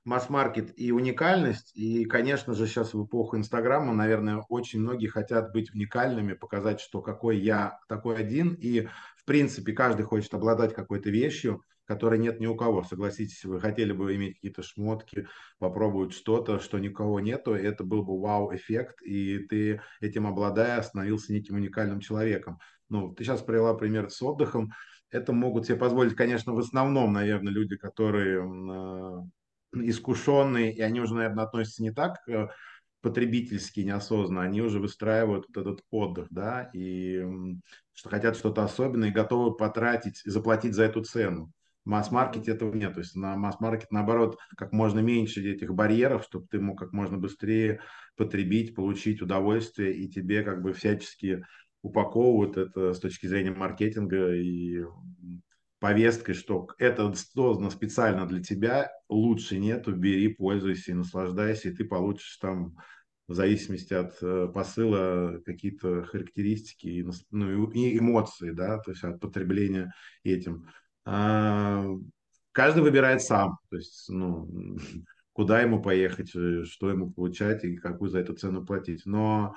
масс-маркет и уникальность. И, конечно же, сейчас в эпоху Инстаграма, наверное, очень многие хотят быть уникальными, показать, что какой я такой один. И, в принципе, каждый хочет обладать какой-то вещью, которой нет ни у кого. Согласитесь, вы хотели бы иметь какие-то шмотки, попробовать что-то, что никого нету, это был бы вау-эффект, и ты этим обладая становился неким уникальным человеком. Ну, ты сейчас привела пример с отдыхом. Это могут себе позволить, конечно, в основном, наверное, люди, которые искушенные, и они уже, наверное, относятся не так э, потребительски, неосознанно, они уже выстраивают вот этот отдых, да, и что хотят что-то особенное и готовы потратить, заплатить за эту цену. В масс-маркете этого нет. То есть на масс-маркет, наоборот, как можно меньше этих барьеров, чтобы ты мог как можно быстрее потребить, получить удовольствие, и тебе как бы всячески упаковывают это с точки зрения маркетинга и повесткой, что это создано специально для тебя, лучше нету, бери, пользуйся и наслаждайся, и ты получишь там в зависимости от э, посыла какие-то характеристики и, ну, и эмоции, да, то есть от потребления этим. А, каждый выбирает сам, то есть, ну, куда ему поехать, э, что ему получать и какую за эту цену платить. Но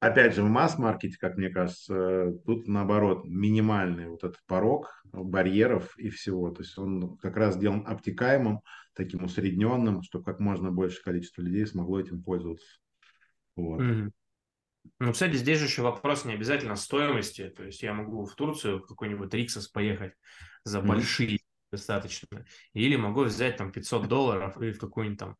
опять же, в масс-маркете, как мне кажется, тут наоборот минимальный вот этот порог барьеров и всего. То есть он как раз сделан обтекаемым, таким усредненным, чтобы как можно больше количество людей смогло этим пользоваться. Вот. Mm-hmm. Ну, кстати, здесь же еще вопрос не обязательно стоимости. То есть я могу в Турцию в какой-нибудь Риксос поехать за большие mm-hmm. достаточно. Или могу взять там 500 долларов и в какой-нибудь там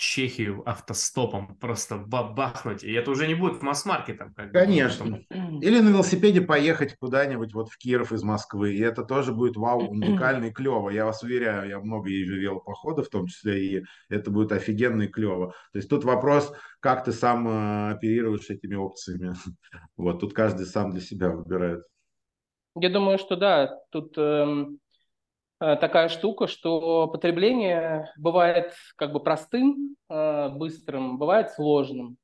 Чехию автостопом просто бабахнуть, и это уже не будет масс-маркетом. Как Конечно. Бы, Или на велосипеде поехать куда-нибудь вот в Киров из Москвы, и это тоже будет вау, уникально и клево. Я вас уверяю, я много езжу велопоходы, в том числе, и это будет офигенно и клево. То есть тут вопрос, как ты сам э, оперируешь этими опциями. Вот, тут каждый сам для себя выбирает. Я думаю, что да, тут эм, Э, такая штука, что потребление бывает как бы простым, э, быстрым, бывает сложным.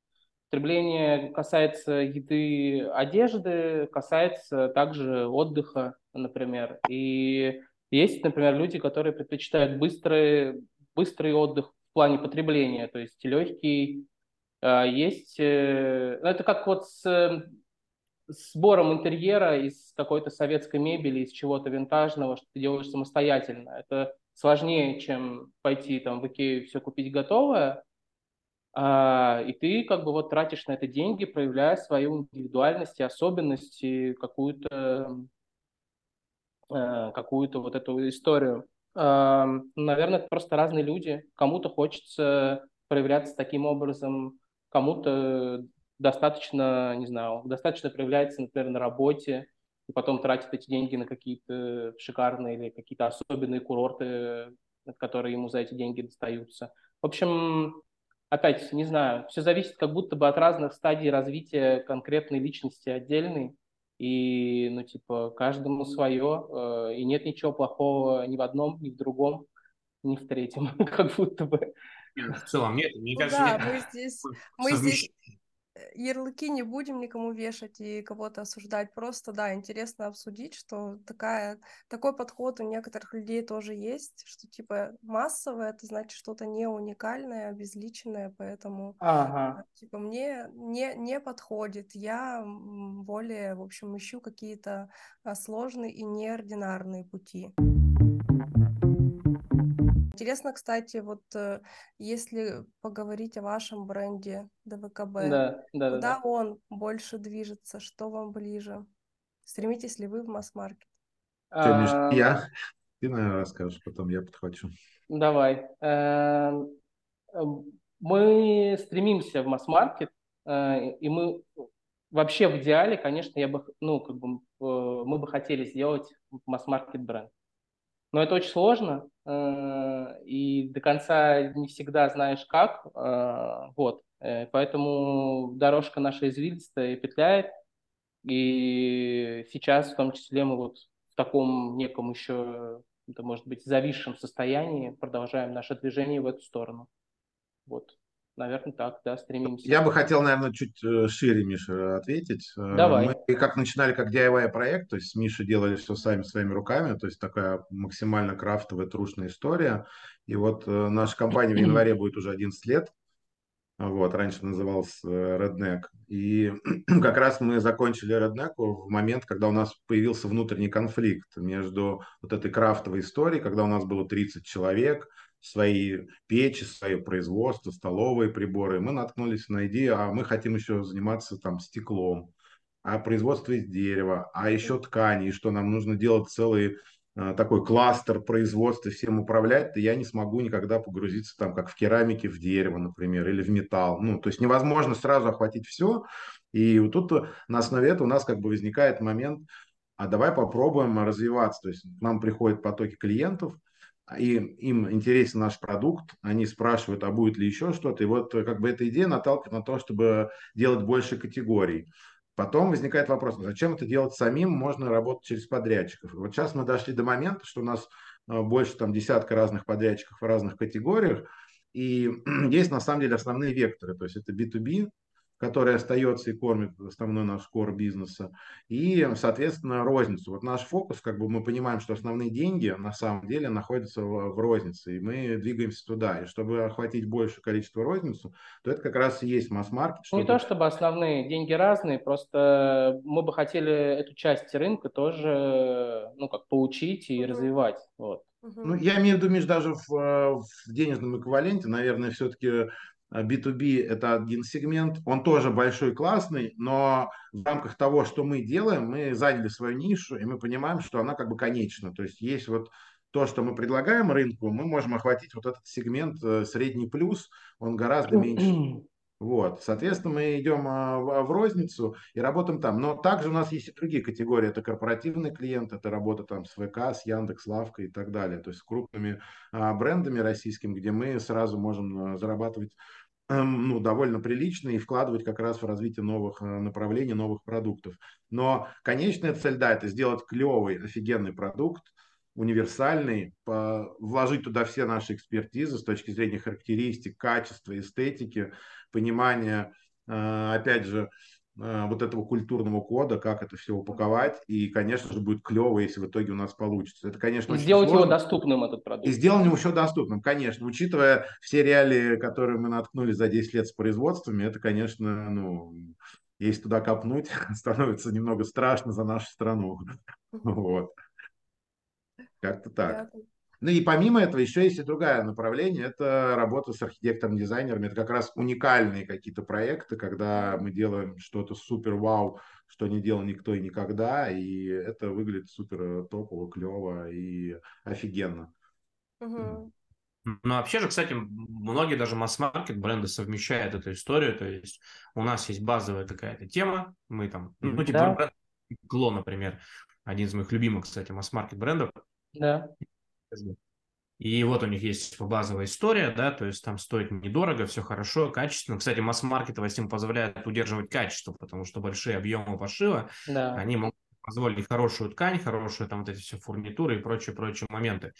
Потребление касается еды, одежды, касается также отдыха, например. И есть, например, люди, которые предпочитают быстрый, быстрый отдых в плане потребления, то есть легкий. Э, есть, ну, это как вот с сбором интерьера из какой-то советской мебели, из чего-то винтажного, что ты делаешь самостоятельно. Это сложнее, чем пойти там в Икею все купить готовое, а, и ты как бы вот тратишь на это деньги, проявляя свою индивидуальность и особенности, какую-то э, какую-то вот эту историю. Наверное, это просто разные люди. Кому-то хочется проявляться таким образом, кому-то достаточно, не знаю, достаточно проявляется, например, на работе, и потом тратит эти деньги на какие-то шикарные или какие-то особенные курорты, которые ему за эти деньги достаются. В общем, опять, не знаю, все зависит как будто бы от разных стадий развития конкретной личности отдельной. И, ну, типа, каждому свое, э, и нет ничего плохого ни в одном, ни в другом, ни в третьем, как будто бы. В целом нет, мне Ну кажется, да, нет мы здесь, мы здесь ярлыки не будем никому вешать и кого-то осуждать. Просто, да, интересно обсудить, что такая, такой подход у некоторых людей тоже есть, что типа массовое, это значит что-то не уникальное, обезличенное, поэтому Ага. типа мне не, не подходит. Я более, в общем, ищу какие-то а, сложные и неординарные пути. Интересно, кстати, вот э, если поговорить о вашем бренде ДВКБ, Да, да, да, куда да. он больше движется, что вам ближе? Стремитесь ли вы в масс-маркет? А, я? Ты, наверное, расскажешь, потом я подхвачу. Давай. Эм, Мы стремимся в масс-маркет, э, и мы вообще в идеале, конечно, я бы, ну, как бы, э, мы бы хотели сделать масс-маркет бренд. Но это очень сложно, и до конца не всегда знаешь как, э, вот. Э, Поэтому дорожка наша извилистая петляет, и сейчас в том числе мы вот в таком неком еще, это может быть, зависшем состоянии продолжаем наше движение в эту сторону. Вот, наверное, так, да, стремимся. Я бы хотел, наверное, чуть э, шире, Миша, ответить. Э, Давай. Мы как начинали как DIY проект, то есть с Мишей делали все сами своими руками, то есть такая максимально крафтовая, трушная история. И вот э, наша компания в январе будет уже 11 лет. Вот, раньше назывался Redneck. И как раз мы закончили Redneck в момент, когда у нас появился внутренний конфликт между вот этой крафтовой историей, когда у нас было 30 человек, свои печи, свое производство, столовые приборы. Мы наткнулись на идею, а мы хотим еще заниматься там стеклом, а производство из дерева, а еще ткани, и что нам нужно делать целый э, такой кластер производства, всем управлять, то я не смогу никогда погрузиться там, как в керамике, в дерево, например, или в металл. Ну, то есть невозможно сразу охватить все. И вот тут на основе этого у нас как бы возникает момент, а давай попробуем развиваться. То есть к нам приходят потоки клиентов, и им интересен наш продукт, они спрашивают, а будет ли еще что-то. И вот как бы эта идея наталкивает на то, чтобы делать больше категорий. Потом возникает вопрос, «А зачем это делать самим, можно работать через подрядчиков. Вот сейчас мы дошли до момента, что у нас э, больше там десятка разных подрядчиков в разных категориях, и есть на самом деле основные векторы, то есть это B2B, который остается и кормит основной наш core бизнеса, и, соответственно, розницу. Вот наш фокус, как бы мы понимаем, что основные деньги на самом деле находятся в, в рознице, и мы двигаемся туда. И чтобы охватить большее количество розницу, то это как раз и есть масс-маркет. Не то чтобы основные, деньги разные, просто мы бы хотели эту часть рынка тоже, ну, как поучить и развивать. Вот. Ну, я имею в виду, Миш, даже в, в денежном эквиваленте, наверное, все-таки B2B – это один сегмент. Он тоже большой, классный, но в рамках того, что мы делаем, мы заняли свою нишу, и мы понимаем, что она как бы конечна. То есть есть вот то, что мы предлагаем рынку, мы можем охватить вот этот сегмент э, средний плюс, он гораздо меньше. Вот, соответственно, мы идем а, в, в розницу и работаем там. Но также у нас есть и другие категории. Это корпоративный клиент, это работа там с ВК, с Яндекс, Лавкой и так далее. То есть с крупными а, брендами российскими, где мы сразу можем а, зарабатывать эм, ну, довольно прилично и вкладывать как раз в развитие новых а, направлений, новых продуктов. Но конечная цель, да, это сделать клевый, офигенный продукт, универсальный, вложить туда все наши экспертизы с точки зрения характеристик, качества, эстетики, понимания, э, опять же, э, вот этого культурного кода, как это все упаковать, и, конечно же, будет клево, если в итоге у нас получится. Это, конечно, И сделать его сложно. доступным, этот продукт. И сделать его еще доступным, конечно. Учитывая все реалии, которые мы наткнулись за 10 лет с производствами, это, конечно, ну, если туда копнуть, становится немного страшно за нашу страну. Вот. Как-то так. Ну и помимо этого еще есть и другое направление, это работа с архитектором-дизайнерами. Это как раз уникальные какие-то проекты, когда мы делаем что-то супер-вау, что не делал никто и никогда, и это выглядит супер топово, клево и офигенно. Угу. Ну, вообще же, кстати, многие даже масс-маркет бренды совмещают эту историю. То есть у нас есть базовая какая-то тема, мы там, ну, типа да. бренд Кло, например, один из моих любимых, кстати, масс-маркет брендов. Да. И вот у них есть типа, базовая история, да, то есть там стоит недорого, все хорошо, качественно. Кстати, масс-маркетовость им позволяет удерживать качество, потому что большие объемы пошива, да. они могут позволить хорошую ткань, хорошую там вот эти все фурнитуры и прочие-прочие моменты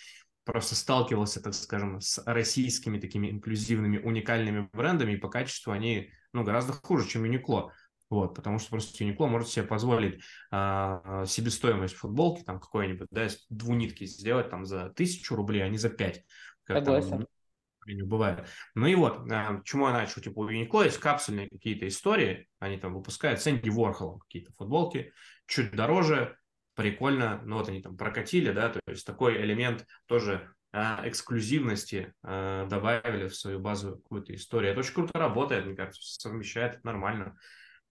просто сталкивался, так скажем, с российскими такими инклюзивными, уникальными брендами, и по качеству они ну, гораздо хуже, чем Uniqlo. Вот, потому что просто Uniqlo может себе позволить а, себестоимость футболки там какой-нибудь, да, двунитки сделать там за тысячу рублей, а не за пять. Как Согласен. Там, бывает. Ну и вот, а, чему я начал, типа у Uniqlo есть капсульные какие-то истории, они там выпускают, с Энди Ворхолом какие-то футболки, чуть дороже, прикольно, ну вот они там прокатили, да, то есть такой элемент тоже а, эксклюзивности а, добавили в свою базу какую-то историю. Это очень круто работает, мне кажется, совмещает это нормально.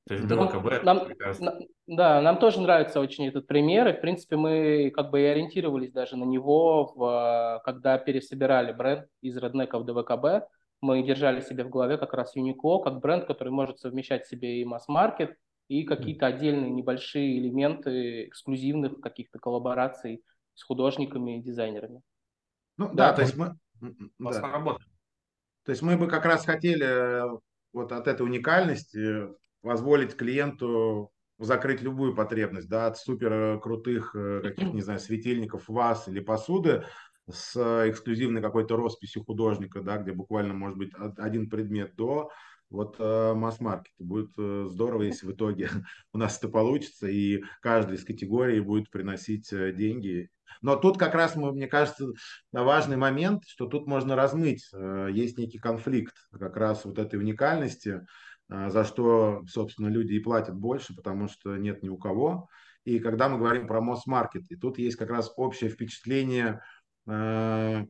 То есть ДВКБ, нам, нам, да, нам тоже нравится очень этот пример, и в принципе мы как бы и ориентировались даже на него, в, когда пересобирали бренд из Redneck в ДВКБ. Мы держали себе в голове как раз Uniqlo, как бренд, который может совмещать в себе и масс-маркет, и какие-то отдельные небольшие элементы эксклюзивных каких-то коллабораций с художниками и дизайнерами. Ну да, да то есть мы... Да. То есть мы бы как раз хотели э, вот от этой уникальности позволить клиенту закрыть любую потребность, да, от супер крутых э, каких не знаю, светильников, ваз или посуды с эксклюзивной какой-то росписью художника, да, где буквально может быть один предмет до вот э, масс-маркет. Будет э, здорово, если в итоге у нас это получится, и каждый из категорий будет приносить э, деньги. Но тут как раз, мне кажется, важный момент, что тут можно размыть. Э, есть некий конфликт как раз вот этой уникальности, за что, собственно, люди и платят больше, потому что нет ни у кого. И когда мы говорим про масс-маркет, и тут есть как раз общее впечатление э,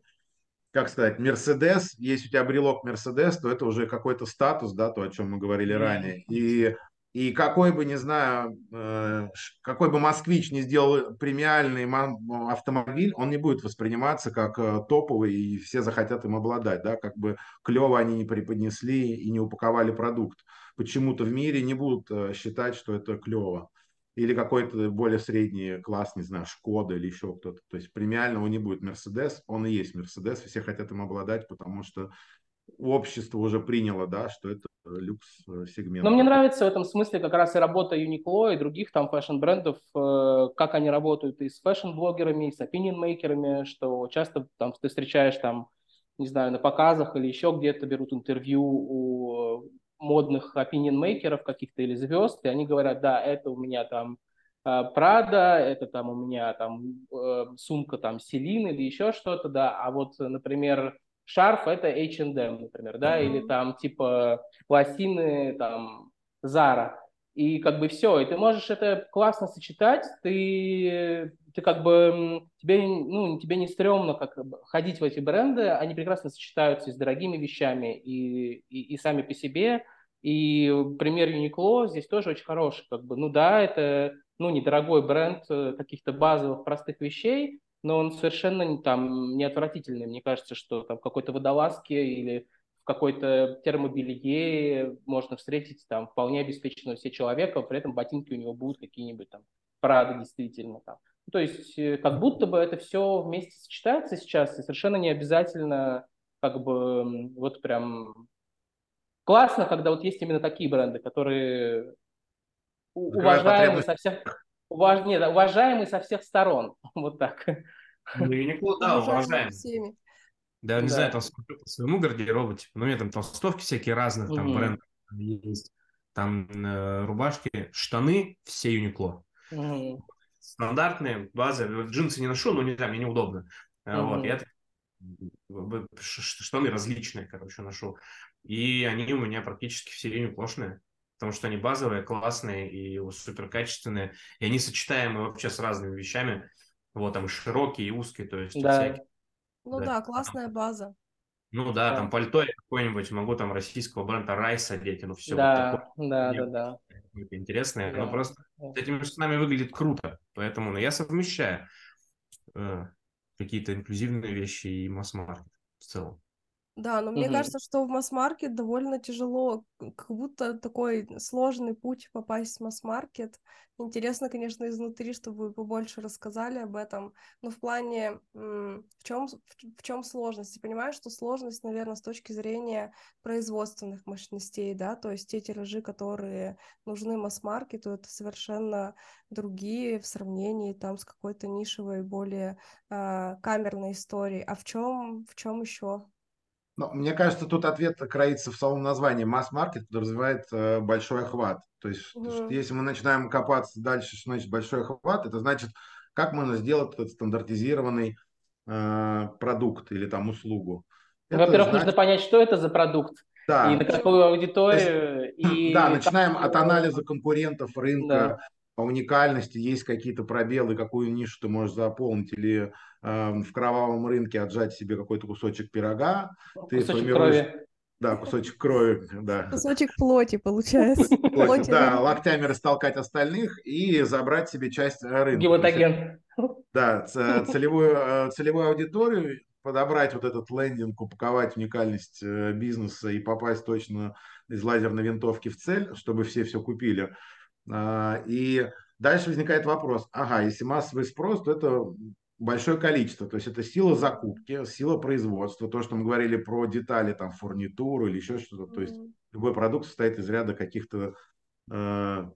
как сказать, Мерседес, если у тебя брелок Мерседес, то это уже какой-то статус, да, то, о чем мы говорили ранее. И, и какой бы, не знаю, э, какой бы москвич не сделал премиальный автомобиль, он не будет восприниматься как э, топовый, и все захотят им обладать, да, как бы клево они не преподнесли и не упаковали продукт. Почему-то в мире не будут э, считать, что это клево или какой-то более средний класс, не знаю, Шкода или еще кто-то. То есть премиального не будет Мерседес, он и есть Мерседес, все хотят им обладать, потому что общество уже приняло, да, что это люкс-сегмент. Но мне нравится в этом смысле как раз и работа Uniqlo и других там fashion-брендов, э, как они работают и с fashion-блогерами, и с opinion-maker ами, что часто там ты встречаешь там, не знаю, на показах или еще где-то берут интервью у модных opinion-maker ов каких-то или звезд, и они говорят, да, это у меня там Прада, э, это там у меня там э, сумка там Селин или еще что-то, да, а вот, например, шарф это H&M, например, да, mm-hmm. или там типа лосины там Zara, и как бы все, и ты можешь это классно сочетать, ты, ты как бы, тебе, ну, тебе не стрёмно как ходить в эти бренды, они прекрасно сочетаются с дорогими вещами и, и, и сами по себе, и пример Uniqlo здесь тоже очень хороший, как бы, ну да, это, ну, недорогой бренд э, каких-то базовых простых вещей, но он совершенно там не отвратительный. Мне кажется, что там в какой-то водолазке или какой-то термобелье можно встретить там вполне обеспеченного себе человека, при этом ботинки у него будут какие-нибудь там Прада действительно там. Ну, то есть э, как будто бы это все вместе сочетается сейчас, и совершенно не обязательно как бы вот прям классно, когда вот есть именно такие бренды, которые уважаемы со всех, уваж... Нет, уважаемые со всех сторон, вот так. Ну, Юникло, да, уважаем. Да, не да. знаю, там смотрю по своему гардеробу, типа, ну, у меня там толстовки всякие разных, там, угу. брендов есть. Там э, рубашки, штаны, все Юникло. Угу. Стандартные, базы. Джинсы не ношу, но не знаю, мне неудобно. Угу. Вот, я штаны различные, короче, ношу. И они у меня практически все юниклошные. потому что они базовые, классные и супер качественные, и они сочетаемы вообще с разными вещами. Вот там и широкие, и узкие, то есть да. всякие. Ну да, да классная база. Ну да, да. там пальто какое-нибудь, могу там российского бренда Райс одеть, ну все. Да, вот такое. да, да, да. Интересное, да. но просто с этими штанами выглядит круто, поэтому ну, я совмещаю э, какие-то инклюзивные вещи и масс-маркет в целом. Да, но мне кажется, что в масс-маркет довольно тяжело, как будто такой сложный путь попасть в масс-маркет. Интересно, конечно, изнутри, чтобы вы побольше рассказали об этом. Но в плане, в чем, в чем сложность? Я понимаю, что сложность, наверное, с точки зрения производственных мощностей, да, то есть те тиражи, которые нужны масс-маркету, это совершенно другие в сравнении там с какой-то нишевой, более э, камерной историей. А в чем, в чем еще? Ну, мне кажется, тут ответ кроится в самом названии. Масс-маркет подразумевает э, большой охват. То есть, mm-hmm. если мы начинаем копаться дальше, что значит большой охват, это значит, как можно сделать этот стандартизированный э, продукт или там услугу. Во-первых, значит... нужно понять, что это за продукт. Да. И на какую аудиторию. Есть, и да, начинаем от анализа конкурентов рынка, да уникальности есть какие-то пробелы, какую нишу ты можешь заполнить, или э, в кровавом рынке отжать себе какой-то кусочек пирога. Ты кусочек формируешь... крови. Да, кусочек крови, да. Кусочек плоти, получается. Плоти, да, локтями растолкать остальных и забрать себе часть рынка. Гематоген. Да, целевую, э, целевую аудиторию, подобрать вот этот лендинг, упаковать уникальность э, бизнеса и попасть точно из лазерной винтовки в цель, чтобы все все купили. А, и дальше возникает вопрос, ага, если массовый спрос, то это большое количество, то есть это сила закупки, сила производства, то, что мы говорили про детали, там, фурнитуру или еще что-то, то есть любой продукт состоит из ряда каких-то э,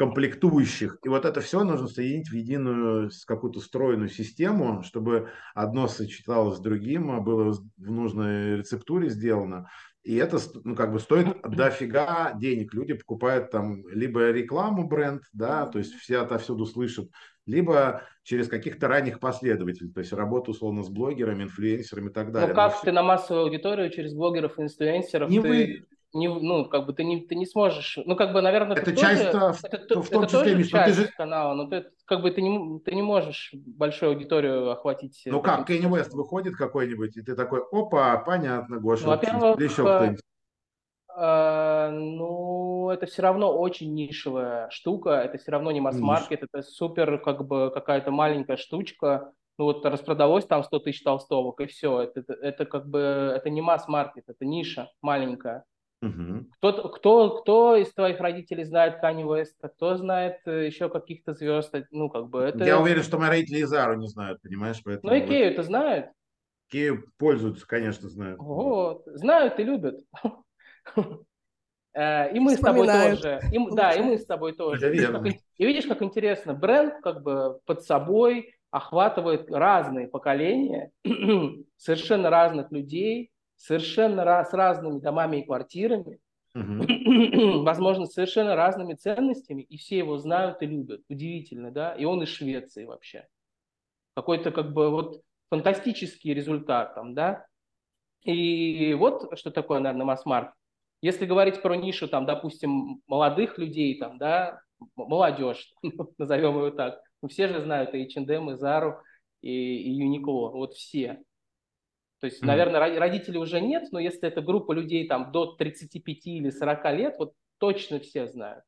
комплектующих. И вот это все нужно соединить в единую какую-то стройную систему, чтобы одно сочеталось с другим, а было в нужной рецептуре сделано. И это ну, как бы стоит дофига денег. Люди покупают там либо рекламу бренд, да, то есть все отовсюду слышат, либо через каких-то ранних последователей, то есть работу условно с блогерами, инфлюенсерами и так ну, далее. Ну как Но ты на массовую аудиторию через блогеров и инфлюенсеров не ты... Вы не, ну, как бы ты не, ты не сможешь, ну, как бы, наверное, это часть, тоже, в, это, в том это числе, тоже часть ты же... канала, но ты, как бы, ты не, ты не можешь большую аудиторию охватить. Ну, как, Кенни Уэст выходит какой-нибудь, и ты такой, опа, понятно, Гоша, ну, во-первых, еще кто-нибудь. Э, ну, это все равно очень нишевая штука, это все равно не масс-маркет, это супер, как бы, какая-то маленькая штучка, ну вот распродалось там 100 тысяч толстовок, и все, это, это, это как бы, это не масс-маркет, это ниша маленькая. Угу. Кто, кто, кто из твоих родителей знает Кани Уэста, кто знает э, еще каких-то звезд, ну, как бы это... Я уверен, что мои родители Зару не знают, понимаешь? Поэтому ну, Икею это знают. Икею пользуются, конечно, знают. Вот, знают и любят. Э, и мы с тобой тоже. И, да, и мы с тобой тоже. И видишь, как интересно, бренд как бы под собой охватывает разные поколения, совершенно разных людей, совершенно раз, с разными домами и квартирами, угу. возможно, совершенно разными ценностями, и все его знают и любят. Удивительно, да? И он из Швеции вообще. Какой-то как бы вот фантастический результат там, да? И вот что такое, наверное, масс-маркет. Если говорить про нишу, там, допустим, молодых людей, там, да, молодежь, назовем его так, ну, все же знают и H&M, и Zara, и, и Uniqlo, вот все. То есть, mm-hmm. наверное, родителей уже нет, но если это группа людей там до 35 или 40 лет, вот точно все знают.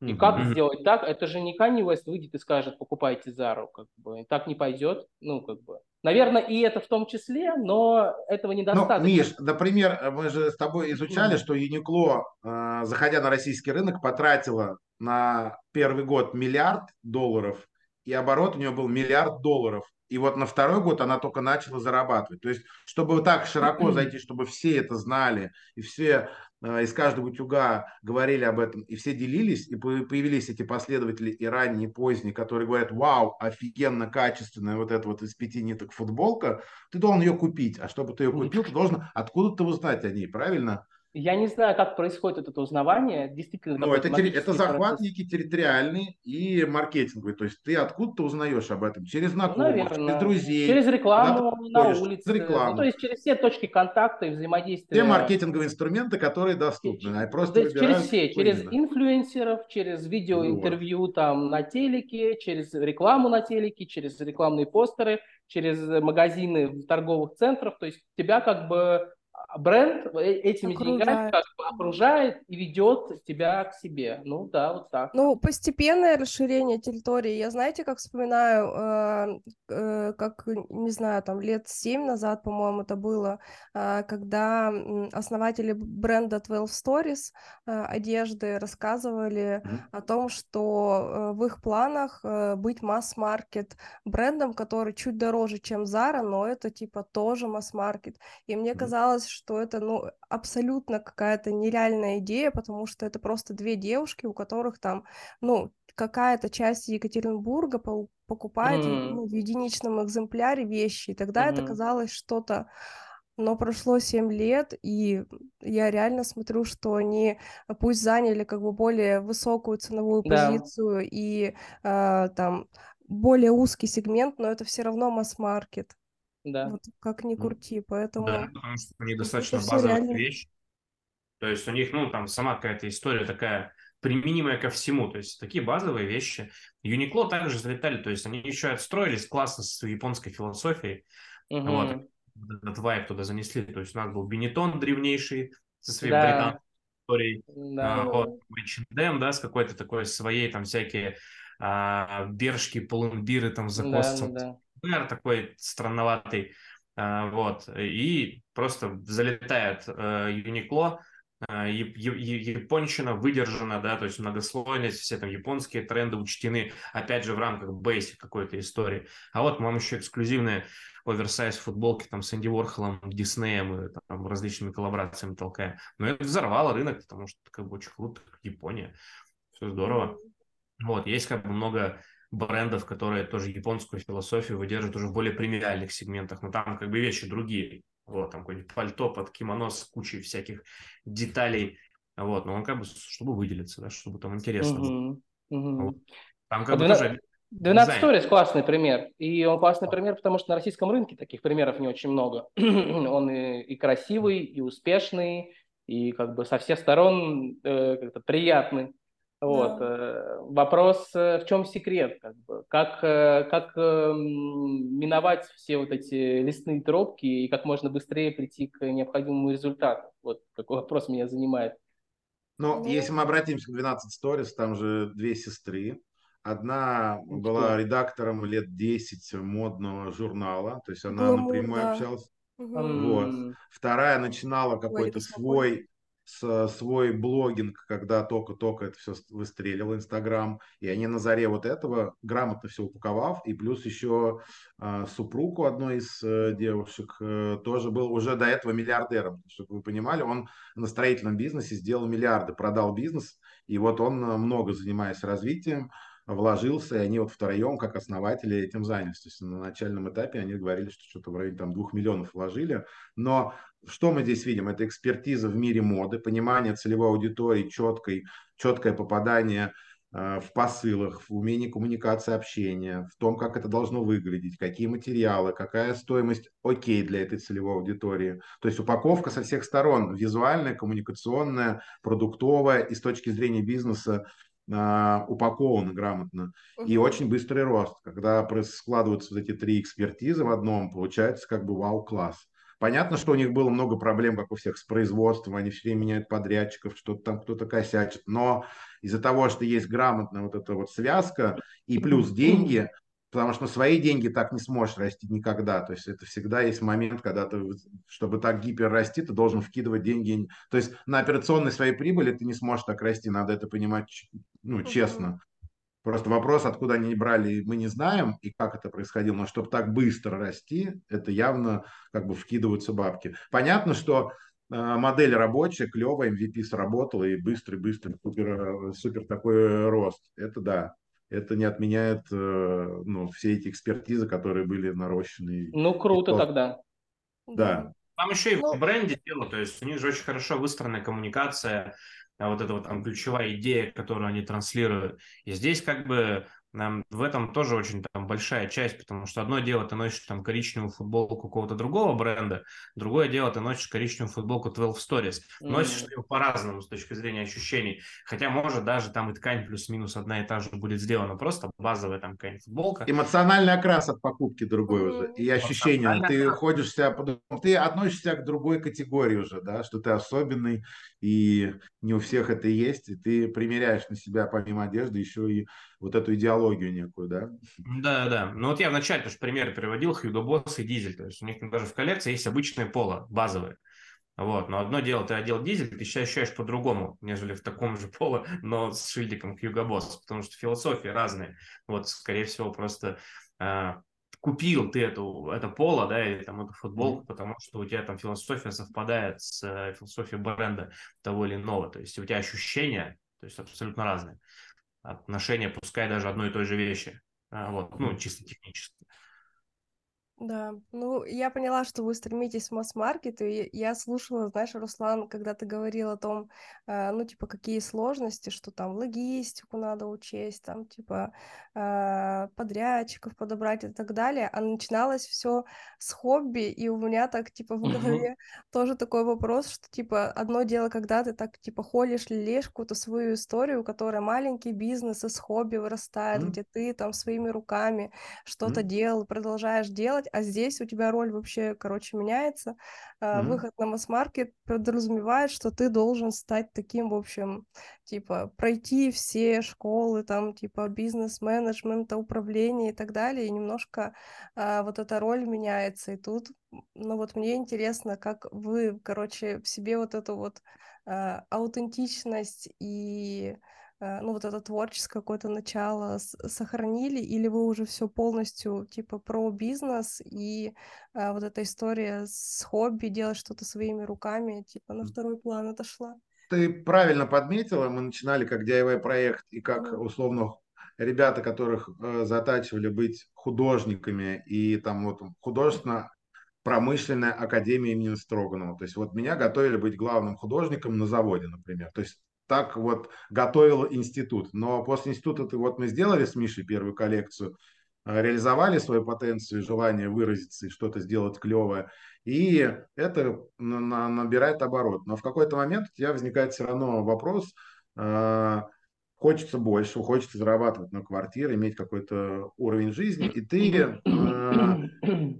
И mm-hmm. как сделать так? Это же не Kanye West выйдет и скажет, покупайте Зару, как бы. Так не пойдет, ну, как бы. Наверное, и это в том числе, но этого ну, недостаточно. Ну, Миш, например, мы же с тобой изучали, mm-hmm. что Юникло, э, заходя на российский рынок, потратила на первый год миллиард долларов, и оборот у нее был миллиард долларов. И вот на второй год она только начала зарабатывать. То есть, чтобы вот так широко зайти, чтобы все это знали, и все э, из каждого утюга говорили об этом, и все делились, и появились эти последователи и ранние, и поздние, которые говорят, вау, офигенно качественная вот эта вот из пяти ниток футболка, ты должен ее купить. А чтобы ты ее купил, ты должен откуда-то узнать о ней, правильно? Я не знаю, как происходит это узнавание. Действительно, ну, это, это захват некий территориальный и маркетинговый. То есть ты откуда-то узнаешь об этом? Через знакомых, Наверное. через друзей. Через рекламу на улице. Через рекламу. Ну, то есть через все точки контакта и взаимодействия. Те маркетинговые инструменты, которые доступны. Через, просто через все. Через именно. инфлюенсеров, через видеоинтервью вот. там на телеке, через рекламу на телеке, через рекламные постеры, через магазины в торговых центрах. То есть тебя как бы бренд э, этими окружает. деньгами как бы окружает и ведет тебя к себе. Ну да, вот так. Ну, постепенное расширение территории. Я знаете, как вспоминаю, э, э, как, не знаю, там лет семь назад, по-моему, это было, э, когда основатели бренда 12 Stories э, одежды рассказывали mm-hmm. о том, что э, в их планах э, быть масс-маркет брендом, который чуть дороже, чем Zara, но это типа тоже масс-маркет. И мне mm-hmm. казалось, что это, ну, абсолютно какая-то нереальная идея, потому что это просто две девушки, у которых там, ну, какая-то часть Екатеринбурга покупает mm. ну, в единичном экземпляре вещи, и тогда mm-hmm. это казалось что-то но прошло 7 лет, и я реально смотрю, что они пусть заняли как бы более высокую ценовую да. позицию и э, там более узкий сегмент, но это все равно масс-маркет. Да. Вот как ни крути, поэтому... Да, потому что они достаточно базовая реально... вещь. То есть у них, ну, там сама какая-то история такая применимая ко всему. То есть такие базовые вещи. Юникло также залетали, то есть они еще отстроились классно с японской философией. Угу. Вот. Этот вайп туда занесли. То есть у нас был Бенетон древнейший со своей да. британской историей. Да. А, вот, H&M, да, с какой-то такой своей, там всякие а, бершки, полумбиры там с закосцем. Да, да ФБР такой странноватый, а, вот, и просто залетает э, Юникло, э, японщина выдержана, да, то есть многослойность, все там японские тренды учтены, опять же, в рамках basic какой-то истории. А вот, по-моему, еще эксклюзивные оверсайз футболки там с Энди Уорхолом, Диснеем и там различными коллаборациями толкая. Но это взорвало рынок, потому что как бы очень круто, Япония. Все здорово. Вот, есть как бы много брендов, которые тоже японскую философию выдерживают уже в более премиальных сегментах, но там как бы вещи другие. Вот, там какой-нибудь пальто под кимоно с кучей всяких деталей. Вот, но он как бы, чтобы выделиться, да, чтобы там интересно было. Вот. Там как а бы 12, тоже 12 Stories классный пример. И он классный пример, потому что на российском рынке таких примеров не очень много. он и, и красивый, и успешный, и как бы со всех сторон э, как-то приятный. Вот. Да. Э, вопрос, э, в чем секрет? Как, бы? как, э, как миновать все вот эти лесные тропки и как можно быстрее прийти к необходимому результату? Вот такой вопрос меня занимает. Ну, ну, если мы обратимся к 12 Stories, там же две сестры. Одна ну, была редактором лет 10 модного журнала, то есть она Гламур, напрямую да. общалась. Угу. Вот. Вторая начинала какой-то свой с, свой блогинг, когда только-только это все выстреливал, Инстаграм, и они на заре вот этого, грамотно все упаковав, и плюс еще э, супруг у одной из э, девушек э, тоже был уже до этого миллиардером, чтобы вы понимали, он на строительном бизнесе сделал миллиарды, продал бизнес, и вот он много занимаясь развитием, вложился, и они вот втроем, как основатели, этим занялись. То есть на начальном этапе они говорили, что что-то в районе там, двух миллионов вложили. Но что мы здесь видим? Это экспертиза в мире моды, понимание целевой аудитории, четкой, четкое попадание э, в посылах, в умении коммуникации, общения, в том, как это должно выглядеть, какие материалы, какая стоимость окей для этой целевой аудитории. То есть упаковка со всех сторон, визуальная, коммуникационная, продуктовая и с точки зрения бизнеса а, упакованы грамотно. И очень быстрый рост. Когда складываются вот эти три экспертизы в одном, получается как бы вау-класс. Понятно, что у них было много проблем, как у всех, с производством, они все время меняют подрядчиков, что-то там кто-то косячит, но из-за того, что есть грамотная вот эта вот связка и плюс деньги, потому что на свои деньги так не сможешь расти никогда. То есть это всегда есть момент, когда ты, чтобы так гипер расти, ты должен вкидывать деньги. То есть на операционной своей прибыли ты не сможешь так расти, надо это понимать ну, честно. Просто вопрос, откуда они брали, мы не знаем, и как это происходило, но чтобы так быстро расти, это явно как бы вкидываются бабки. Понятно, что э, модель рабочая, клевая, MVP сработала, и быстрый-быстрый, супер, супер такой рост. Это да это не отменяет э, ну, все эти экспертизы, которые были нарощены. Ну, круто то... тогда. Да. Там еще и ну... в бренде дело, то есть у них же очень хорошо выстроенная коммуникация, вот эта вот там ключевая идея, которую они транслируют. И здесь как бы в этом тоже очень там большая часть, потому что одно дело ты носишь там коричневую футболку какого-то другого бренда, другое дело ты носишь коричневую футболку 12 Stories. Носишь mm-hmm. ее по-разному с точки зрения ощущений. Хотя, может, даже там и ткань плюс-минус одна и та же будет сделана, просто базовая там какая-нибудь футболка. Эмоциональный окрас от покупки другой mm-hmm. уже. И ощущения. Ты ходишь себя, ты относишься к другой категории уже, да, что ты особенный, и не у всех это есть, и ты примеряешь на себя помимо одежды еще и вот эту идеологию некую, да? Да, да. Ну вот я вначале тоже примеры приводил, Хьюго Босс и Дизель, то есть у них даже в коллекции есть обычное поло, базовое. Вот, но одно дело, ты одел дизель, ты себя ощущаешь по-другому, нежели в таком же поло, но с шильдиком Хьюго Босс, потому что философии разные. Вот, скорее всего, просто а, купил ты эту, это поло, да, или там эту футболку, потому что у тебя там философия совпадает с э, философией бренда того или иного. То есть у тебя ощущения, то есть абсолютно разные. Отношения, пускай даже одной и той же вещи. А, вот, ну, чисто технически. Да, ну я поняла, что вы стремитесь в масс-маркет, и я слушала, знаешь, Руслан, когда ты говорил о том, э, ну, типа, какие сложности, что там логистику надо учесть, там, типа, э, подрядчиков подобрать и так далее, а начиналось все с хобби, и у меня так, типа, в голове тоже такой вопрос, что, типа, одно дело, когда ты так, типа, холишь, лелеешь какую-то свою историю, которая маленький бизнес из хобби вырастает, где ты там своими руками что-то делал, продолжаешь делать, а здесь у тебя роль вообще, короче, меняется. Mm-hmm. Выход на масс-маркет подразумевает, что ты должен стать таким, в общем, типа, пройти все школы, там, типа, бизнес-менеджмента, управления и так далее, и немножко а, вот эта роль меняется. И тут, ну вот мне интересно, как вы, короче, в себе вот эту вот а, аутентичность и ну, вот это творческое какое-то начало сохранили, или вы уже все полностью, типа, про бизнес и а, вот эта история с хобби, делать что-то своими руками, типа, на второй план отошла? Ты правильно подметила, мы начинали как DIY-проект, и как, условно, ребята, которых э, затачивали быть художниками, и там вот художественно промышленная академия имени Строганова. То есть вот меня готовили быть главным художником на заводе, например. То есть так вот готовил институт. Но после института ты, вот мы сделали с Мишей первую коллекцию, э, реализовали свою потенцию, желание выразиться и что-то сделать клевое. И это набирает оборот. Но в какой-то момент у тебя возникает все равно вопрос, э, хочется больше, хочется зарабатывать на квартиры, иметь какой-то уровень жизни, и ты э,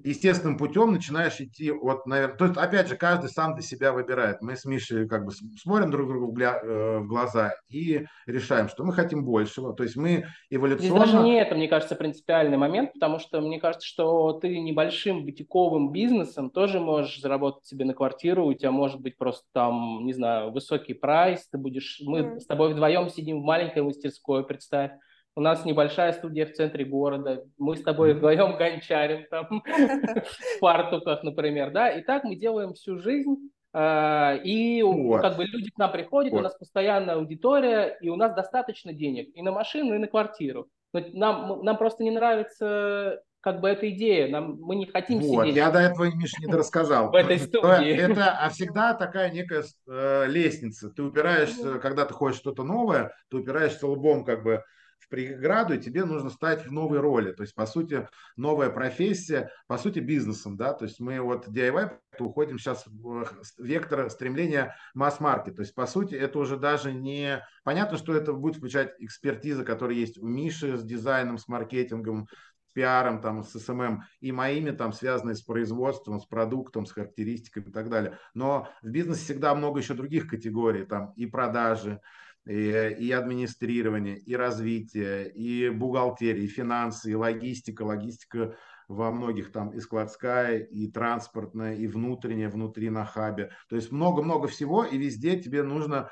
естественным путем начинаешь идти, вот, наверное, то есть, опять же, каждый сам для себя выбирает. Мы с Мишей как бы смотрим друг другу в э, глаза и решаем, что мы хотим большего, то есть мы эволюционно... Здесь даже не это, мне кажется, принципиальный момент, потому что мне кажется, что ты небольшим бутиковым бизнесом тоже можешь заработать себе на квартиру, у тебя может быть просто там, не знаю, высокий прайс, ты будешь, мы mm. с тобой вдвоем сидим в маленькой маленькой мастерской, представь. У нас небольшая студия в центре города. Мы с тобой вдвоем гончарим там в фартуках, например, да. И так мы делаем всю жизнь. А, и вот. как бы люди к нам приходят, вот. у нас постоянная аудитория, и у нас достаточно денег и на машину, и на квартиру. Но нам, нам просто не нравится как бы эта идея. Нам, мы не хотим вот, сидеть. Я до этого, Миша, не рассказал. В этой студии. Это а всегда такая некая э, лестница. Ты упираешься, когда ты хочешь что-то новое, ты упираешься лбом как бы в преграду, и тебе нужно стать в новой роли. То есть, по сути, новая профессия, по сути, бизнесом, да, то есть мы вот DIY уходим сейчас в вектор стремления масс-маркет. То есть, по сути, это уже даже не... Понятно, что это будет включать экспертиза, которая есть у Миши с дизайном, с маркетингом, пиаром, там, с SMM, и моими, там, связанные с производством, с продуктом, с характеристиками и так далее. Но в бизнесе всегда много еще других категорий, там, и продажи, и, и администрирование, и развитие, и бухгалтерия, и финансы, и логистика. Логистика во многих там и складская, и транспортная, и внутренняя, внутри на хабе. То есть много-много всего, и везде тебе нужно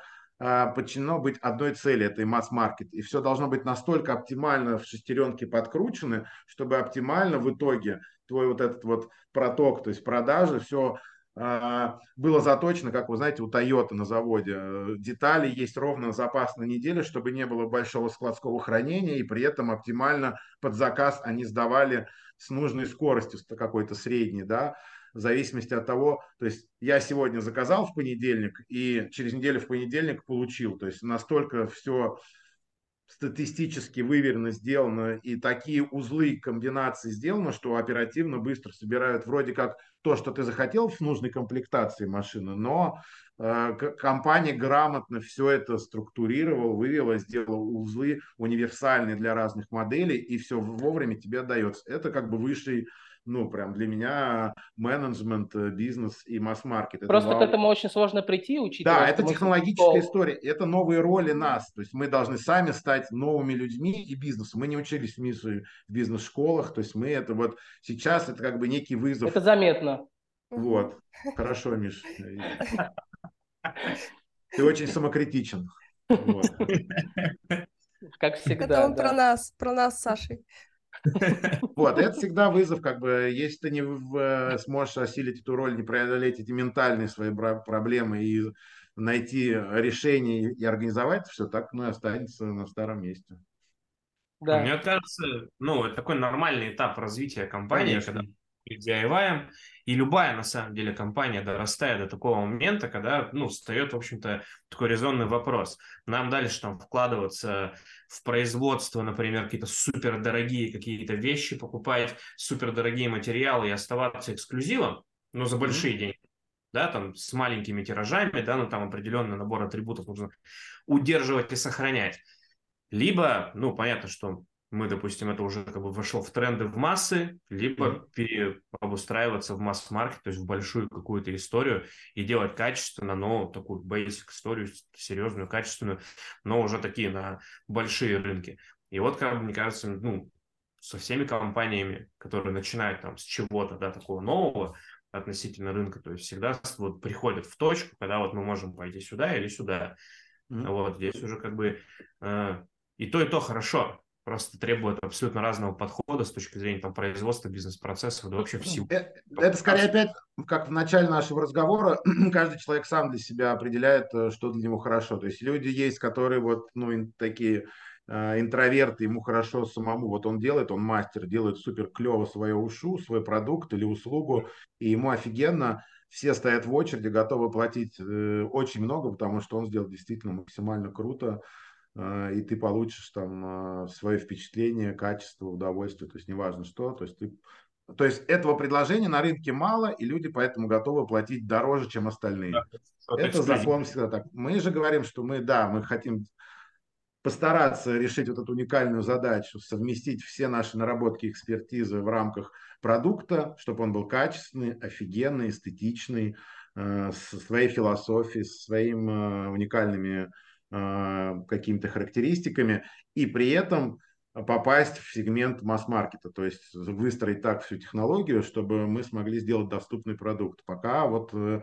подчинено быть одной цели, этой масс-маркет. И все должно быть настолько оптимально в шестеренке подкручены, чтобы оптимально в итоге твой вот этот вот проток, то есть продажи, все а, было заточено, как вы знаете, у Toyota на заводе. Детали есть ровно запас на неделю, чтобы не было большого складского хранения, и при этом оптимально под заказ они сдавали с нужной скоростью какой-то средней, да, в зависимости от того, то есть я сегодня заказал в понедельник и через неделю в понедельник получил. То есть настолько все статистически выверенно сделано и такие узлы комбинации сделаны, что оперативно быстро собирают вроде как то, что ты захотел в нужной комплектации машины, но э, компания грамотно все это структурировала, вывела, сделала узлы универсальные для разных моделей и все вовремя тебе дается. Это как бы высший ну, прям для меня менеджмент, э, бизнес и масс-маркет. Просто это к этому очень сложно прийти, учитывая... Да, это технологическая история, это новые роли нас. То есть мы должны сами стать новыми людьми и бизнесом. Мы не учились в бизнес-школах, то есть мы это вот сейчас это как бы некий вызов. Это заметно. Вот. Хорошо, Миш. Ты очень самокритичен. Вот. Как всегда. Это он да. про нас, про нас Сашей. Вот, это всегда вызов, как бы, если ты не в, сможешь осилить эту роль, не преодолеть эти ментальные свои проблемы и найти решение и организовать все, так ну, и останется на старом месте. Да. Мне кажется, ну, это такой нормальный этап развития компании, Конечно. когда DIY, и любая, на самом деле, компания дорастает до такого момента, когда, ну, встает, в общем-то, такой резонный вопрос. Нам дальше там вкладываться в производство, например, какие-то супердорогие какие-то вещи, покупать супердорогие материалы и оставаться эксклюзивом, но за большие mm-hmm. деньги, да, там, с маленькими тиражами, да, ну, там определенный набор атрибутов нужно удерживать и сохранять. Либо, ну, понятно, что мы, допустим, это уже как бы вошло в тренды в массы, либо mm обустраиваться в масс-маркет, то есть в большую какую-то историю и делать качественно, но такую basic историю, серьезную, качественную, но уже такие на большие рынки. И вот, как бы, мне кажется, ну, со всеми компаниями, которые начинают там с чего-то, да, такого нового относительно рынка, то есть всегда вот приходят в точку, когда вот мы можем пойти сюда или сюда. mm Вот здесь уже как бы э, и то, и то хорошо просто требует абсолютно разного подхода с точки зрения там, производства, бизнес-процессов, да вообще всего. Это, это скорее опять, как в начале нашего разговора, каждый человек сам для себя определяет, э, что для него хорошо. То есть люди есть, которые вот, ну, такие э, интроверты, ему хорошо самому, вот он делает, он мастер, делает супер клево свое ушу, свой продукт или услугу, и ему офигенно, все стоят в очереди, готовы платить э, очень много, потому что он сделал действительно максимально круто, и ты получишь там а, свое впечатление, качество, удовольствие, то есть неважно что, то есть ты то есть этого предложения на рынке мало, и люди поэтому готовы платить дороже, чем остальные. Да, это закон всегда так. Мы же говорим, что мы, да, мы хотим постараться решить вот эту уникальную задачу, совместить все наши наработки, экспертизы в рамках продукта, чтобы он был качественный, офигенный, эстетичный, э, со своей философией, со своими уникальными а, какими-то характеристиками и при этом попасть в сегмент масс-маркета, то есть выстроить так всю технологию, чтобы мы смогли сделать доступный продукт. Пока вот э,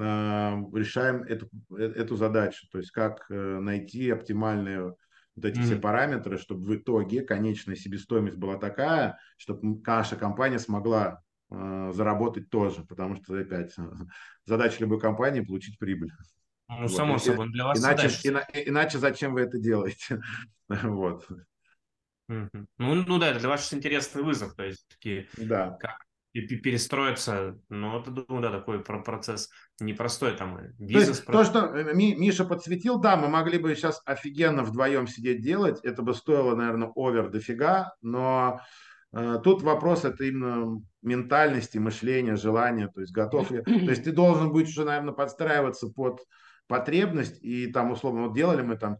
а, решаем эту, э, эту задачу, то есть как э, найти оптимальные вот эти mm-hmm. все параметры, чтобы в итоге конечная себестоимость была такая, чтобы наша компания смогла э, заработать тоже, потому что опять задача любой компании получить прибыль. Ну, вот. само собой, для вас иначе, ина, иначе зачем вы это делаете? вот. Ну, ну да, это для вас интересный вызов, то есть такие, да. как перестроиться, ну, это, думаю, да, такой процесс непростой, там, бизнес. То, есть, то, что э, Миша подсветил, да, мы могли бы сейчас офигенно вдвоем сидеть делать, это бы стоило, наверное, овер дофига, но э, тут вопрос это именно ментальности, мышления, желания, то есть готов ли, то есть ты должен быть уже, наверное, подстраиваться под потребность, и там, условно, вот делали мы там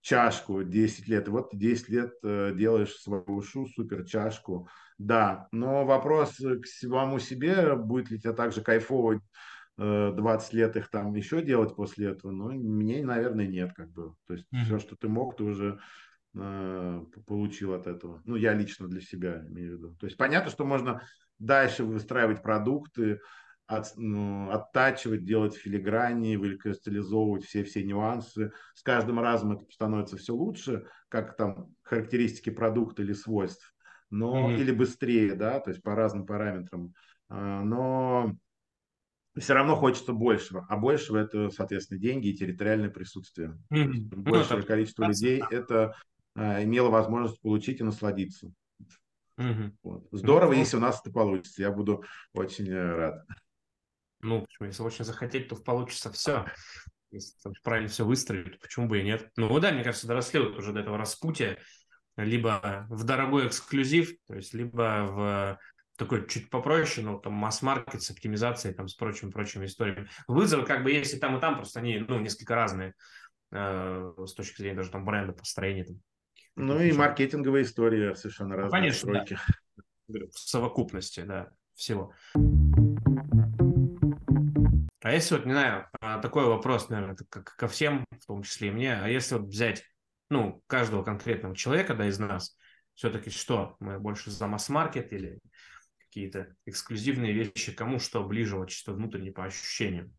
чашку 10 лет, и вот 10 лет э, делаешь свою ушу, супер чашку, да, но вопрос к самому себе, будет ли тебе также кайфово 20 э, лет их там еще делать после этого, ну, мне, наверное, нет, как бы, то есть mm-hmm. все, что ты мог, ты уже э, получил от этого, ну, я лично для себя имею в виду, то есть понятно, что можно дальше выстраивать продукты, от, ну, оттачивать, делать филиграни, выкристаллизовывать все-все нюансы. С каждым разом это становится все лучше, как там характеристики продукта или свойств, но mm-hmm. или быстрее, да, то есть по разным параметрам. А, но все равно хочется большего, а большего это, соответственно, деньги и территориальное присутствие. Mm-hmm. Большее ну, количество людей это а, имело возможность получить и насладиться. Угу. Вот. Здорово, ну, если у нас это получится. Я буду очень э, рад. Ну, если очень захотеть, то получится все. Если правильно все выстроить, почему бы и нет? Ну, да, мне кажется, доросли вот уже до этого распутия. Либо в дорогой эксклюзив, то есть либо в такой чуть попроще, но там масс-маркет с оптимизацией, там с прочими-прочими историями. Вызовы как бы есть и там, и там, просто они, ну, несколько разные э, с точки зрения даже там бренда, построения. Там, ну и маркетинговая история совершенно ну, разные. Конечно. Да. В совокупности, да, всего. А если вот, не знаю, а, такой вопрос, наверное, ко всем, в том числе и мне, а если вот взять, ну, каждого конкретного человека, да, из нас, все-таки что, мы больше за масс-маркет или какие-то эксклюзивные вещи, кому что ближе, вот чисто внутренне по ощущениям?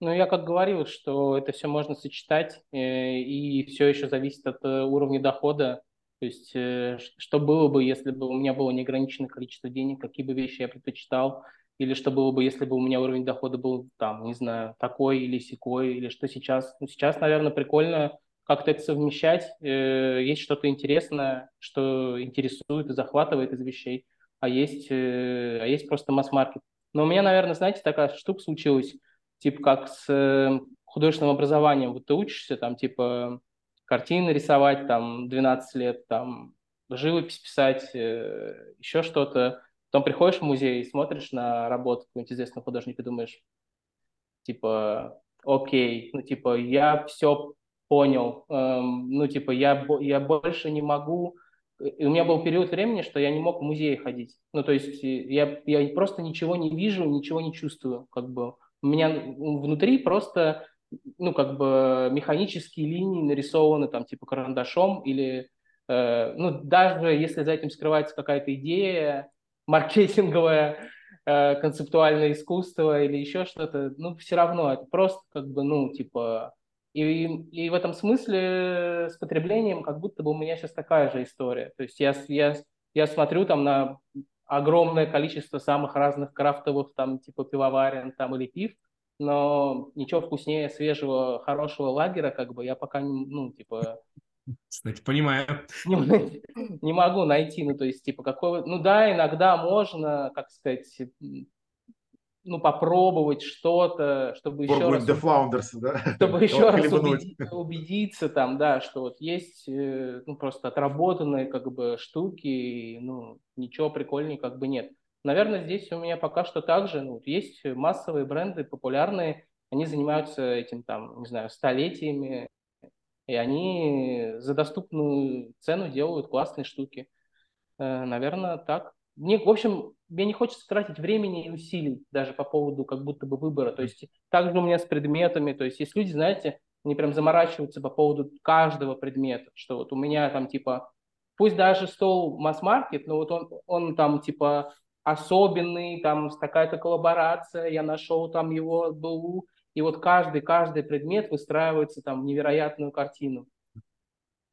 Ну, я как говорил, что это все можно сочетать, э, и все еще зависит от э, уровня дохода. То есть, э, что было бы, если бы у меня было неограниченное количество денег, какие бы вещи я предпочитал, или что было бы, если бы у меня уровень дохода был там, не знаю, такой или секой, или что сейчас. Ну, сейчас, наверное, прикольно как-то это совмещать. Есть что-то интересное, что интересует и захватывает из вещей а есть, э, а есть просто масс-маркет. Но у меня, наверное, знаете, такая штука случилась, типа как с э, художественным образованием. Вот ты учишься там, типа, картины рисовать, там, 12 лет, там, живопись писать, э, еще что-то. Потом приходишь в музей и смотришь на работу какого-нибудь известного художника и думаешь, типа, окей, ну, типа, я все понял, эм, ну, типа, я, я больше не могу и у меня был период времени, что я не мог в музей ходить. Ну, то есть я, я просто ничего не вижу, ничего не чувствую. Как бы. У меня внутри просто, ну, как бы механические линии нарисованы там типа карандашом или, э, ну, даже если за этим скрывается какая-то идея маркетинговая, э, концептуальное искусство или еще что-то, ну, все равно это просто как бы, ну, типа и, и в этом смысле с потреблением как будто бы у меня сейчас такая же история. То есть я, я, я смотрю там на огромное количество самых разных крафтовых, там, типа пивоварен там, или пив, но ничего вкуснее свежего, хорошего лагера, как бы, я пока, ну, типа... Кстати, понимаю. Не, не могу найти, ну, то есть, типа, какого... Ну, да, иногда можно, как сказать, ну, попробовать что-то, чтобы еще раз... The Founders, да? Чтобы еще раз убеди, убедиться там, да, что вот есть, э, ну, просто отработанные, как бы, штуки, и, ну, ничего прикольнее как бы нет. Наверное, здесь у меня пока что так же, ну, есть массовые бренды, популярные, они занимаются этим, там, не знаю, столетиями, и они за доступную цену делают классные штуки. Э, наверное, так. Мне, в общем, мне не хочется тратить времени и усилий даже по поводу как будто бы выбора. То есть так же у меня с предметами. То есть есть люди, знаете, они прям заморачиваются по поводу каждого предмета, что вот у меня там типа, пусть даже стол масс-маркет, но вот он, он там типа особенный, там такая-то коллаборация, я нашел там его БУ, и вот каждый, каждый предмет выстраивается там в невероятную картину.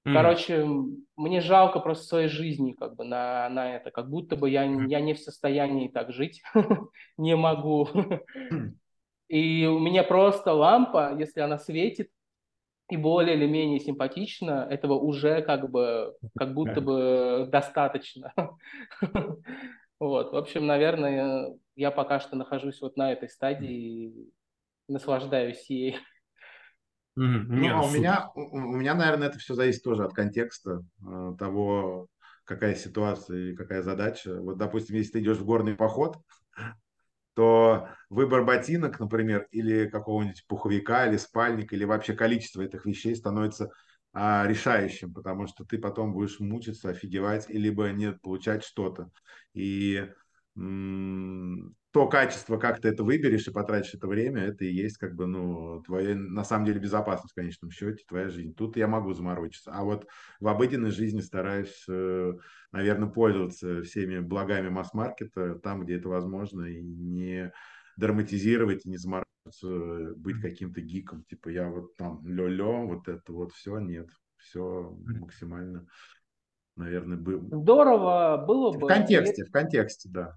Mm. Короче, мне жалко просто своей жизни как бы на, на это, как будто бы я, я не в состоянии так жить, не могу. И у меня просто лампа, если она светит и более или менее симпатична, этого уже как бы, как будто бы достаточно. Вот, в общем, наверное, я пока что нахожусь вот на этой стадии наслаждаюсь ей. Mm-hmm. Ну, а у меня, у, у меня, наверное, это все зависит тоже от контекста э, того, какая ситуация и какая задача. Вот, допустим, если ты идешь в горный поход, то выбор ботинок, например, или какого-нибудь пуховика, или спальника, или вообще количество этих вещей становится а, решающим, потому что ты потом будешь мучиться, офигевать, и либо нет получать что-то. И то качество, как ты это выберешь и потратишь это время, это и есть как бы, ну, твоя, на самом деле, безопасность в конечном счете, твоя жизнь. Тут я могу заморочиться. А вот в обыденной жизни стараюсь, э, наверное, пользоваться всеми благами масс-маркета там, где это возможно, и не драматизировать, и не заморачиваться, быть каким-то гиком. Типа я вот там лё-лё, вот это вот все, нет. Все максимально наверное, был. Здорово было бы. В контексте, в контексте, да.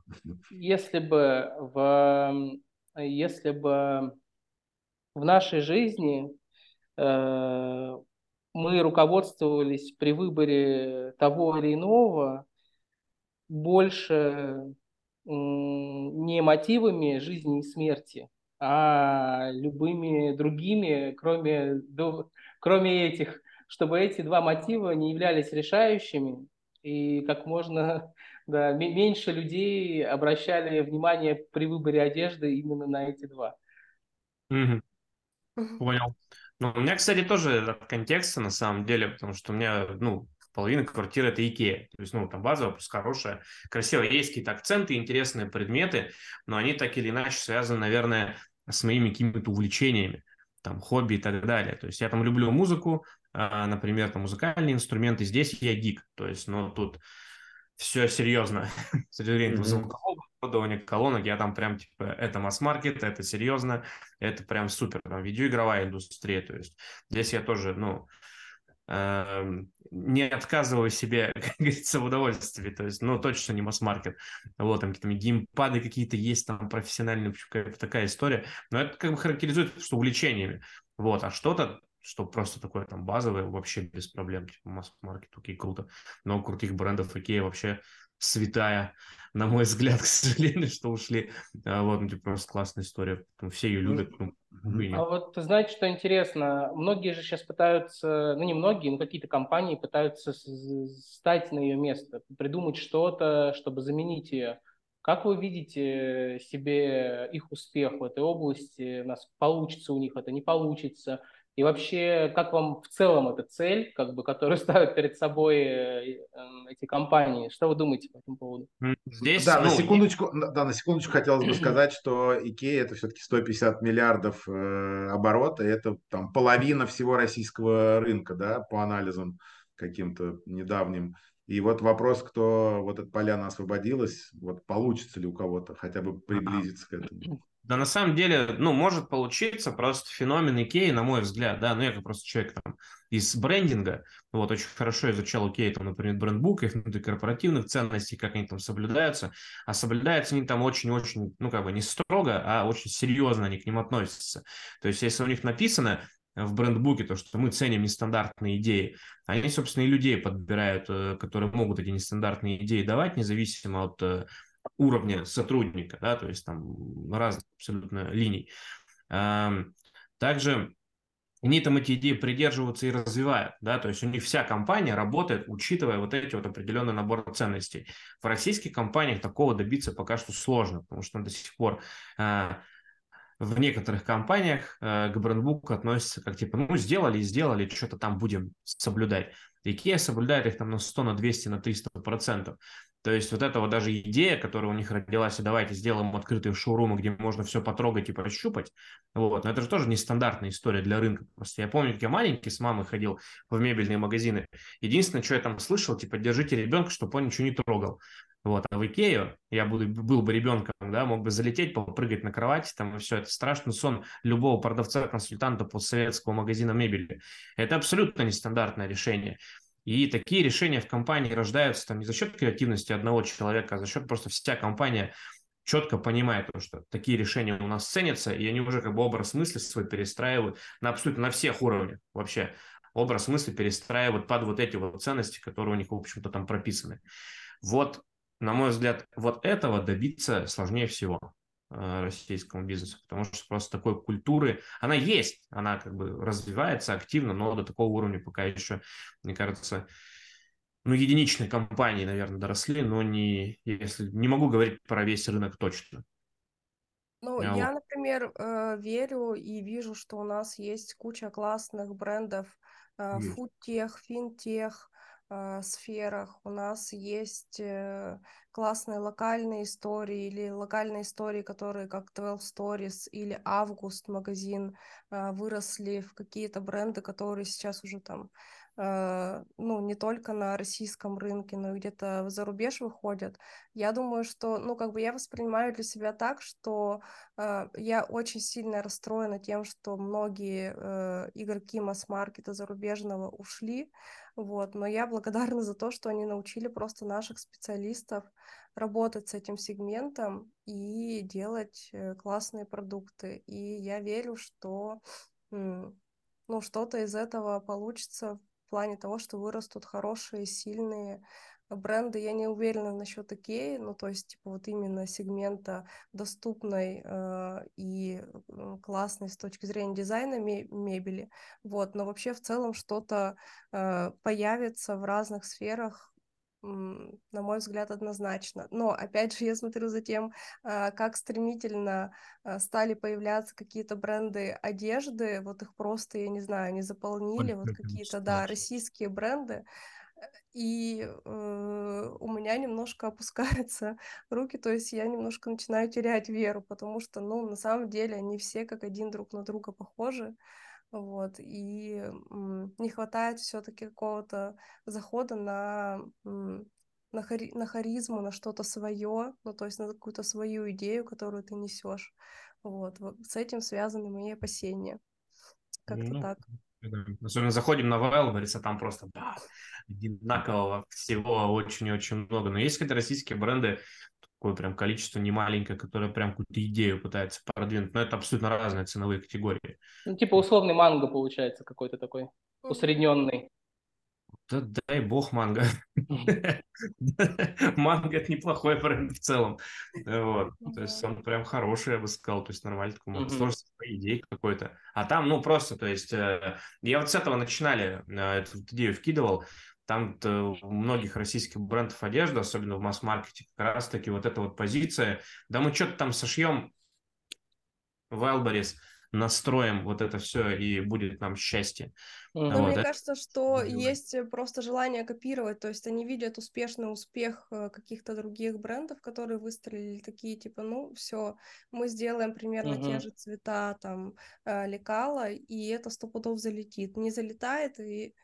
Если бы в, если бы в нашей жизни э, мы руководствовались при выборе того или иного больше не мотивами жизни и смерти, а любыми другими, кроме, кроме этих, чтобы эти два мотива не являлись решающими, и как можно да, меньше людей обращали внимание при выборе одежды именно на эти два. Угу. Понял. Ну, у меня, кстати, тоже от контекста на самом деле, потому что у меня, ну, половина квартиры это Икея. То есть, ну, там базовая, просто хорошая, красивая. Есть какие-то акценты, интересные предметы, но они так или иначе связаны, наверное, с моими какими-то увлечениями, там, хобби и так далее. То есть я там люблю музыку, например, там, музыкальные инструменты. Здесь я гик. То есть, ну, тут все серьезно. С точки зрения mm-hmm. оборудования, колонок, я там прям, типа, это масс-маркет, это серьезно, это прям супер. Там видеоигровая индустрия, то есть здесь я тоже, ну, э, не отказываю себе, как говорится, в удовольствии, то есть, ну, точно не масс-маркет. Вот, там какие-то геймпады какие-то есть, там профессиональные, такая история, но это как бы характеризует, что увлечениями. Вот, а что-то что просто такое там базовое, вообще без проблем, типа масс-маркет, окей, круто. Но крутых брендов Икея вообще святая, на мой взгляд, к сожалению, что ушли. А, вот, ну, типа, просто классная история. Все ее любят. Ну, а вот знаете, что интересно? Многие же сейчас пытаются, ну не многие, но какие-то компании пытаются стать на ее место, придумать что-то, чтобы заменить ее. Как вы видите себе их успех в этой области? У нас получится у них это, не получится? И вообще, как вам в целом эта цель, как бы, которую ставят перед собой э, эм, эти компании? Что вы думаете по этому поводу? Здесь, да, ну, на секундочку, да, на секундочку хотелось бы сказать, что Икея это все-таки 150 миллиардов э, оборота, и это там половина всего российского рынка, да, по анализам каким-то недавним. И вот вопрос, кто вот эта поляна освободилась, вот получится ли у кого-то хотя бы приблизиться к этому? Да, на самом деле, ну, может получиться просто феномен Икеи, на мой взгляд, да, ну, я как просто человек там из брендинга, вот, очень хорошо изучал Икеи, там, например, брендбук, их корпоративных ценностей, как они там соблюдаются, а соблюдаются они там очень-очень, ну, как бы не строго, а очень серьезно они к ним относятся. То есть, если у них написано в брендбуке, то, что мы ценим нестандартные идеи, они, собственно, и людей подбирают, э, которые могут эти нестандартные идеи давать, независимо от э, уровня сотрудника, да, то есть там разных абсолютно линий. Также они там эти идеи придерживаются и развивают, да, то есть у них вся компания работает, учитывая вот эти вот определенный набор ценностей. В российских компаниях такого добиться пока что сложно, потому что до сих пор а, в некоторых компаниях э, к брендбуку относятся как типа, ну, сделали и сделали, что-то там будем соблюдать. IKEA соблюдает их там на 100, на 200, на 300 процентов. То есть вот эта вот даже идея, которая у них родилась, и давайте сделаем открытые шоурумы, где можно все потрогать и прощупать, вот, но это же тоже нестандартная история для рынка. Просто я помню, как я маленький с мамой ходил в мебельные магазины. Единственное, что я там слышал, типа, держите ребенка, чтобы он ничего не трогал. Вот, а в Икею я буду, был бы ребенком, да, мог бы залететь, попрыгать на кровати, там, и все. Это страшный сон любого продавца-консультанта постсоветского магазина мебели. Это абсолютно нестандартное решение. И такие решения в компании рождаются там не за счет креативности одного человека, а за счет просто вся компания четко понимает, что такие решения у нас ценятся, и они уже как бы образ мысли свой перестраивают на абсолютно на всех уровнях вообще. Образ мысли перестраивают под вот эти вот ценности, которые у них, в общем-то, там прописаны. Вот на мой взгляд, вот этого добиться сложнее всего российскому бизнесу, потому что просто такой культуры, она есть, она как бы развивается активно, но до такого уровня пока еще, мне кажется, ну, единичные компании, наверное, доросли, но не, если не могу говорить про весь рынок точно. Ну, а я, вот. например, э, верю и вижу, что у нас есть куча классных брендов, э, фудтех, финтех, э, сферах. У нас есть э, классные локальные истории или локальные истории, которые как 12 Stories или Август магазин э, выросли в какие-то бренды, которые сейчас уже там э, ну, не только на российском рынке, но и где-то за рубеж выходят. Я думаю, что, ну, как бы я воспринимаю для себя так, что э, я очень сильно расстроена тем, что многие э, игроки масс-маркета зарубежного ушли, вот, но я благодарна за то, что они научили просто наших специалистов работать с этим сегментом и делать э, классные продукты. И я верю, что ну, что-то из этого получится в плане того, что вырастут хорошие, сильные бренды, я не уверена насчет Икеи, ну, то есть, типа, вот именно сегмента доступной э, и классной с точки зрения дизайна мебели, вот, но вообще в целом что-то э, появится в разных сферах, на мой взгляд, однозначно. Но, опять же, я смотрю за тем, э, как стремительно э, стали появляться какие-то бренды одежды, вот их просто, я не знаю, они заполнили, вот какие-то, да, российские бренды, и э, у меня немножко опускаются руки, то есть я немножко начинаю терять веру, потому что, ну, на самом деле они все как один друг на друга похожи, вот, и не хватает все-таки какого-то захода на, на, хари, на харизму, на что-то свое, ну, то есть на какую-то свою идею, которую ты несешь, вот, вот с этим связаны мои опасения, как-то ну, так. Особенно заходим на Wildberries, а там просто да, одинакового всего очень-очень много. Но есть какие-то российские бренды, такое прям количество немаленькое, которое прям какую-то идею пытается продвинуть. Но это абсолютно разные ценовые категории. Ну, типа условный манго получается какой-то такой, усредненный. Да дай бог манго. Манго это неплохой бренд в целом. Вот. То есть он прям хороший, я бы сказал. То есть нормально такой может сложить свои идеи какой-то. А там, ну, просто, то есть э, я вот с этого начинали э, эту идею вкидывал. Там у многих российских брендов одежды, особенно в масс-маркете, как раз-таки вот эта вот позиция. Да мы что-то там сошьем Wildberries, настроим вот это все, и будет нам счастье. Ну, вот, мне это... кажется, что есть просто желание копировать, то есть они видят успешный успех э, каких-то других брендов, которые выстрелили, такие типа, ну, все, мы сделаем примерно uh-huh. те же цвета, там, э, лекала, и это сто пудов залетит. Не залетает, и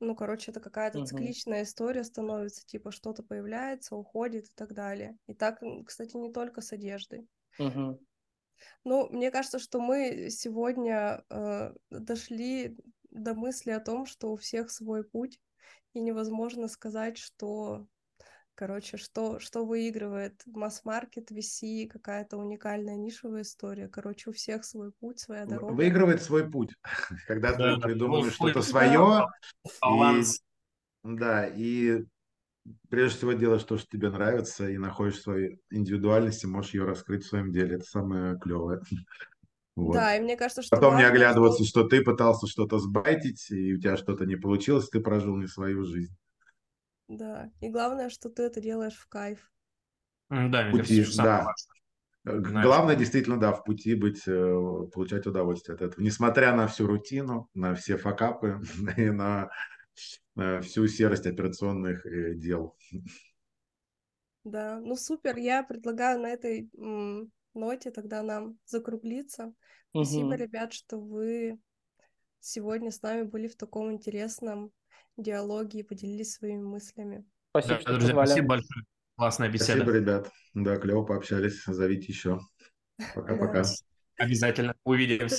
ну, короче, это какая-то uh-huh. цикличная история становится, типа что-то появляется, уходит и так далее. И так, кстати, не только с одеждой. Uh-huh. Ну, мне кажется, что мы сегодня э, дошли до мысли о том, что у всех свой путь, и невозможно сказать, что, короче, что, что выигрывает масс-маркет, VC, какая-то уникальная нишевая история. Короче, у всех свой путь, своя дорога. Выигрывает свой путь, когда ты придумываешь что-то свое. Да, и прежде всего делаешь то, что тебе нравится, и находишь свою индивидуальность, и можешь ее раскрыть в своем деле. Это самое клевое. Вот. Да, и мне кажется, что Потом важно, не оглядываться, что... что ты пытался что-то сбайтить, и у тебя что-то не получилось, ты прожил не свою жизнь. Да, и главное, что ты это делаешь в кайф. Да, в пути, да. Знаешь, Главное, действительно, да, в пути быть, э, получать удовольствие от этого. Несмотря на всю рутину, на все факапы и на всю серость операционных э, дел. Да, ну супер, я предлагаю на этой ноте тогда нам закруглиться. Спасибо, ребят, что вы сегодня с нами были в таком интересном диалоге и поделились своими мыслями. Спасибо, да, что друзья, позвали. спасибо большое. Классная беседа. Спасибо, ребят. Да, клево пообщались. Зовите еще. Пока-пока. Обязательно увидимся.